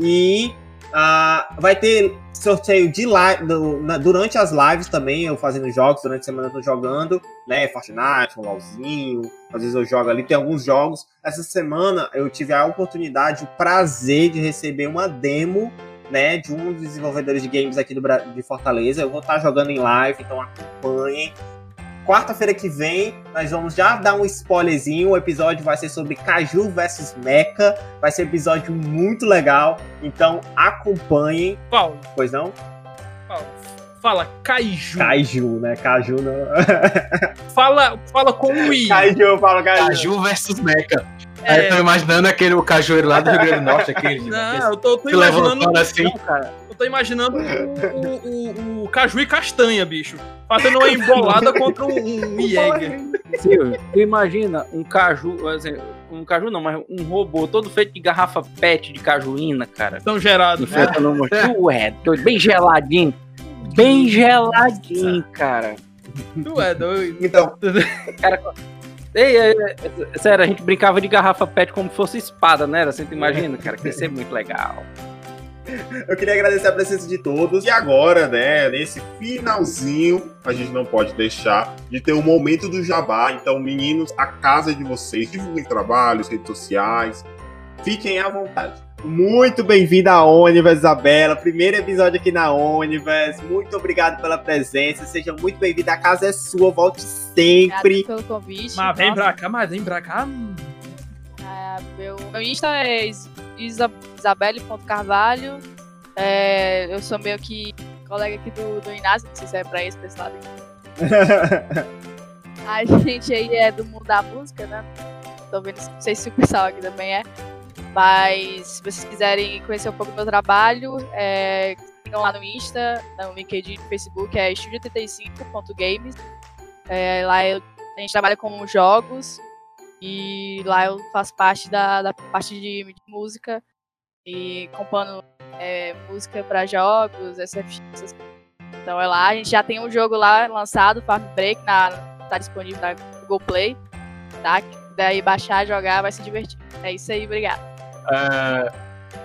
E Uh, vai ter sorteio de live do, na, durante as lives também, eu fazendo jogos, durante a semana eu tô jogando, né? Fortnite, um LOLzinho, às vezes eu jogo ali, tem alguns jogos. Essa semana eu tive a oportunidade, o prazer de receber uma demo, né? De um dos desenvolvedores de games aqui do, de Fortaleza. Eu vou estar jogando em live, então acompanhem. Quarta-feira que vem, nós vamos já dar um spoilerzinho. O episódio vai ser sobre Caju versus Mecha. Vai ser um episódio muito legal. Então acompanhem. Paulo. Pois não? Paulo. Fala Kaiju. Kaiju, né? Caju não. *laughs* fala, fala com o I. Kaiju, fala Kaiju. Caju versus Mecha. É... Aí eu tô imaginando aquele cajueiro lá do Rio Grande do Norte, aquele. Não, eu tô, tô imaginando. Assim. Não, cara. Eu tô imaginando o, o, o, caju e castanha, bicho. Fazendo uma embolada contra um, um *laughs* Jäger. Silvio, tu imagina um caju, assim, um caju não, mas um robô todo feito de garrafa pet de cajuína, cara. Tão gerado. É. Ué, bem geladinho. Bem geladinho, cara. Tu é doido. Então. Cara, Ei, é, é, sério, a gente brincava de garrafa pet como se fosse espada, né? Você imagina, cara, que ia ser muito legal. Eu queria agradecer a presença de todos. E agora, né, nesse finalzinho, a gente não pode deixar de ter um momento do jabá. Então, meninos, a casa é de vocês. Divulguem trabalhos, redes sociais. Fiquem à vontade. Muito bem-vinda à Onivers, Isabela. Primeiro episódio aqui na Onivers. Muito obrigado pela presença. Seja muito bem-vinda. A casa é sua. Volte sempre. Obrigado pelo convite. Mas vem pra cá, mas vem pra cá. É, meu, meu Insta é isabelle.carvalho. É, eu sou meio que colega aqui do, do Inácio, não sei se é pra esse, lado *laughs* aqui. A gente aí é do mundo da música, né? Tô vendo, não sei se o pessoal aqui também é. Mas se vocês quiserem conhecer um pouco do meu trabalho, é, sigam lá no Insta, no LinkedIn, no Facebook, é estúdio85.games. É, lá eu, a gente trabalha com jogos, e lá eu faço parte da, da parte de, de música e compondo é, música para jogos, SFX. Então é lá, a gente já tem um jogo lá lançado, Farm Break, na, tá disponível na Google Play, tá? Daí baixar, jogar, vai se divertir. É isso aí, obrigado. Uh,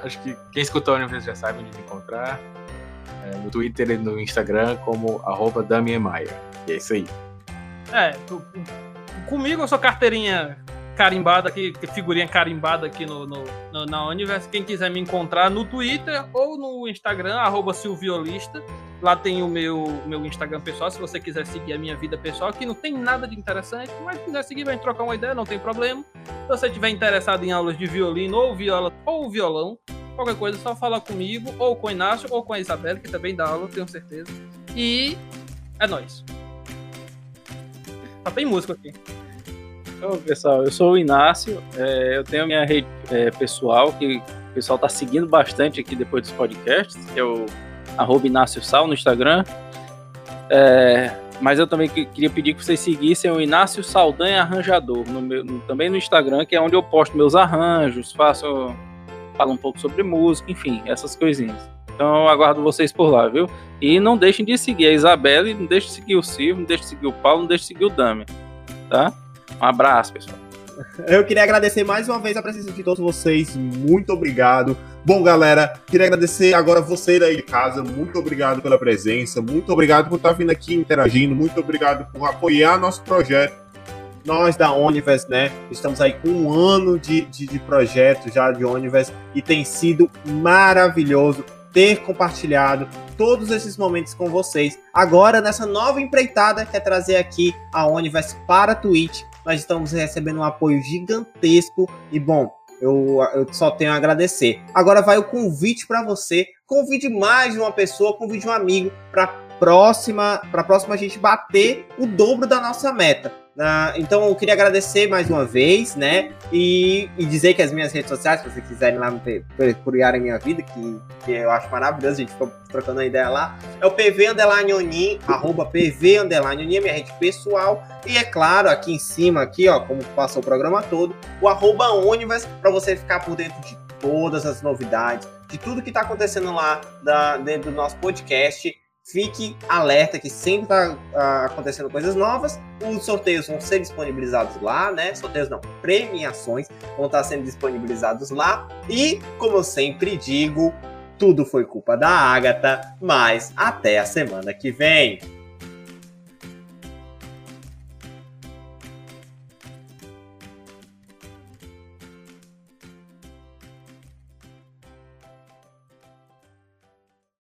acho que quem escutou a Universo já sabe onde me encontrar. É, no Twitter e no Instagram como arroba. E é isso aí. É, comigo eu sou carteirinha carimbada aqui, figurinha carimbada aqui no, no, no, na Universe. Quem quiser me encontrar no Twitter ou no Instagram, arroba Silviolista. Lá tem o meu, meu Instagram pessoal, se você quiser seguir a minha vida pessoal, que não tem nada de interessante, mas se quiser seguir, vai trocar uma ideia, não tem problema. Se você estiver interessado em aulas de violino ou viola ou violão, qualquer coisa é só falar comigo, ou com o Inácio, ou com a Isabela, que também dá aula, tenho certeza. E é nóis. Só tem música aqui. Então, pessoal, eu sou o Inácio, é, eu tenho a minha rede é, pessoal, que o pessoal está seguindo bastante aqui depois dos podcasts, que é o arroba Inácio Sal no Instagram. É, mas eu também queria pedir que vocês seguissem o Inácio Saldanha Arranjador, no meu, no, também no Instagram, que é onde eu posto meus arranjos, faço, falo um pouco sobre música, enfim, essas coisinhas. Então eu aguardo vocês por lá, viu? E não deixem de seguir a Isabela, não deixem de seguir o Silvio, não deixem de seguir o Paulo, não deixem de seguir o Dami, tá? Um abraço, pessoal. Eu queria agradecer mais uma vez a presença de todos vocês. Muito obrigado. Bom, galera, queria agradecer agora você daí de casa. Muito obrigado pela presença. Muito obrigado por estar vindo aqui interagindo. Muito obrigado por apoiar nosso projeto. Nós da Onivers, né? Estamos aí com um ano de, de, de projeto já de Onivers e tem sido maravilhoso ter compartilhado todos esses momentos com vocês. Agora, nessa nova empreitada que é trazer aqui a Onivers para a Twitch, nós estamos recebendo um apoio gigantesco e bom, eu, eu só tenho a agradecer. Agora vai o convite para você, convide mais uma pessoa, convide um amigo para próxima, para próxima a gente bater o dobro da nossa meta. Uh, então eu queria agradecer mais uma vez, né? E, e, dizer que as minhas redes sociais, se vocês quiserem lá procurarem minha vida, que, que eu acho maravilhoso, a gente ficou trocando a ideia lá, é o PV Underline Onin, arroba PV Underline Onin, minha rede pessoal. E é claro, aqui em cima, aqui, ó, como passou o programa todo, o arroba Onivas, para você ficar por dentro de todas as novidades, de tudo que está acontecendo lá da, dentro do nosso podcast fique alerta que sempre está uh, acontecendo coisas novas. Os sorteios vão ser disponibilizados lá, né? Sorteios não, premiações vão estar sendo disponibilizados lá. E, como eu sempre digo, tudo foi culpa da Agatha, mas até a semana que vem.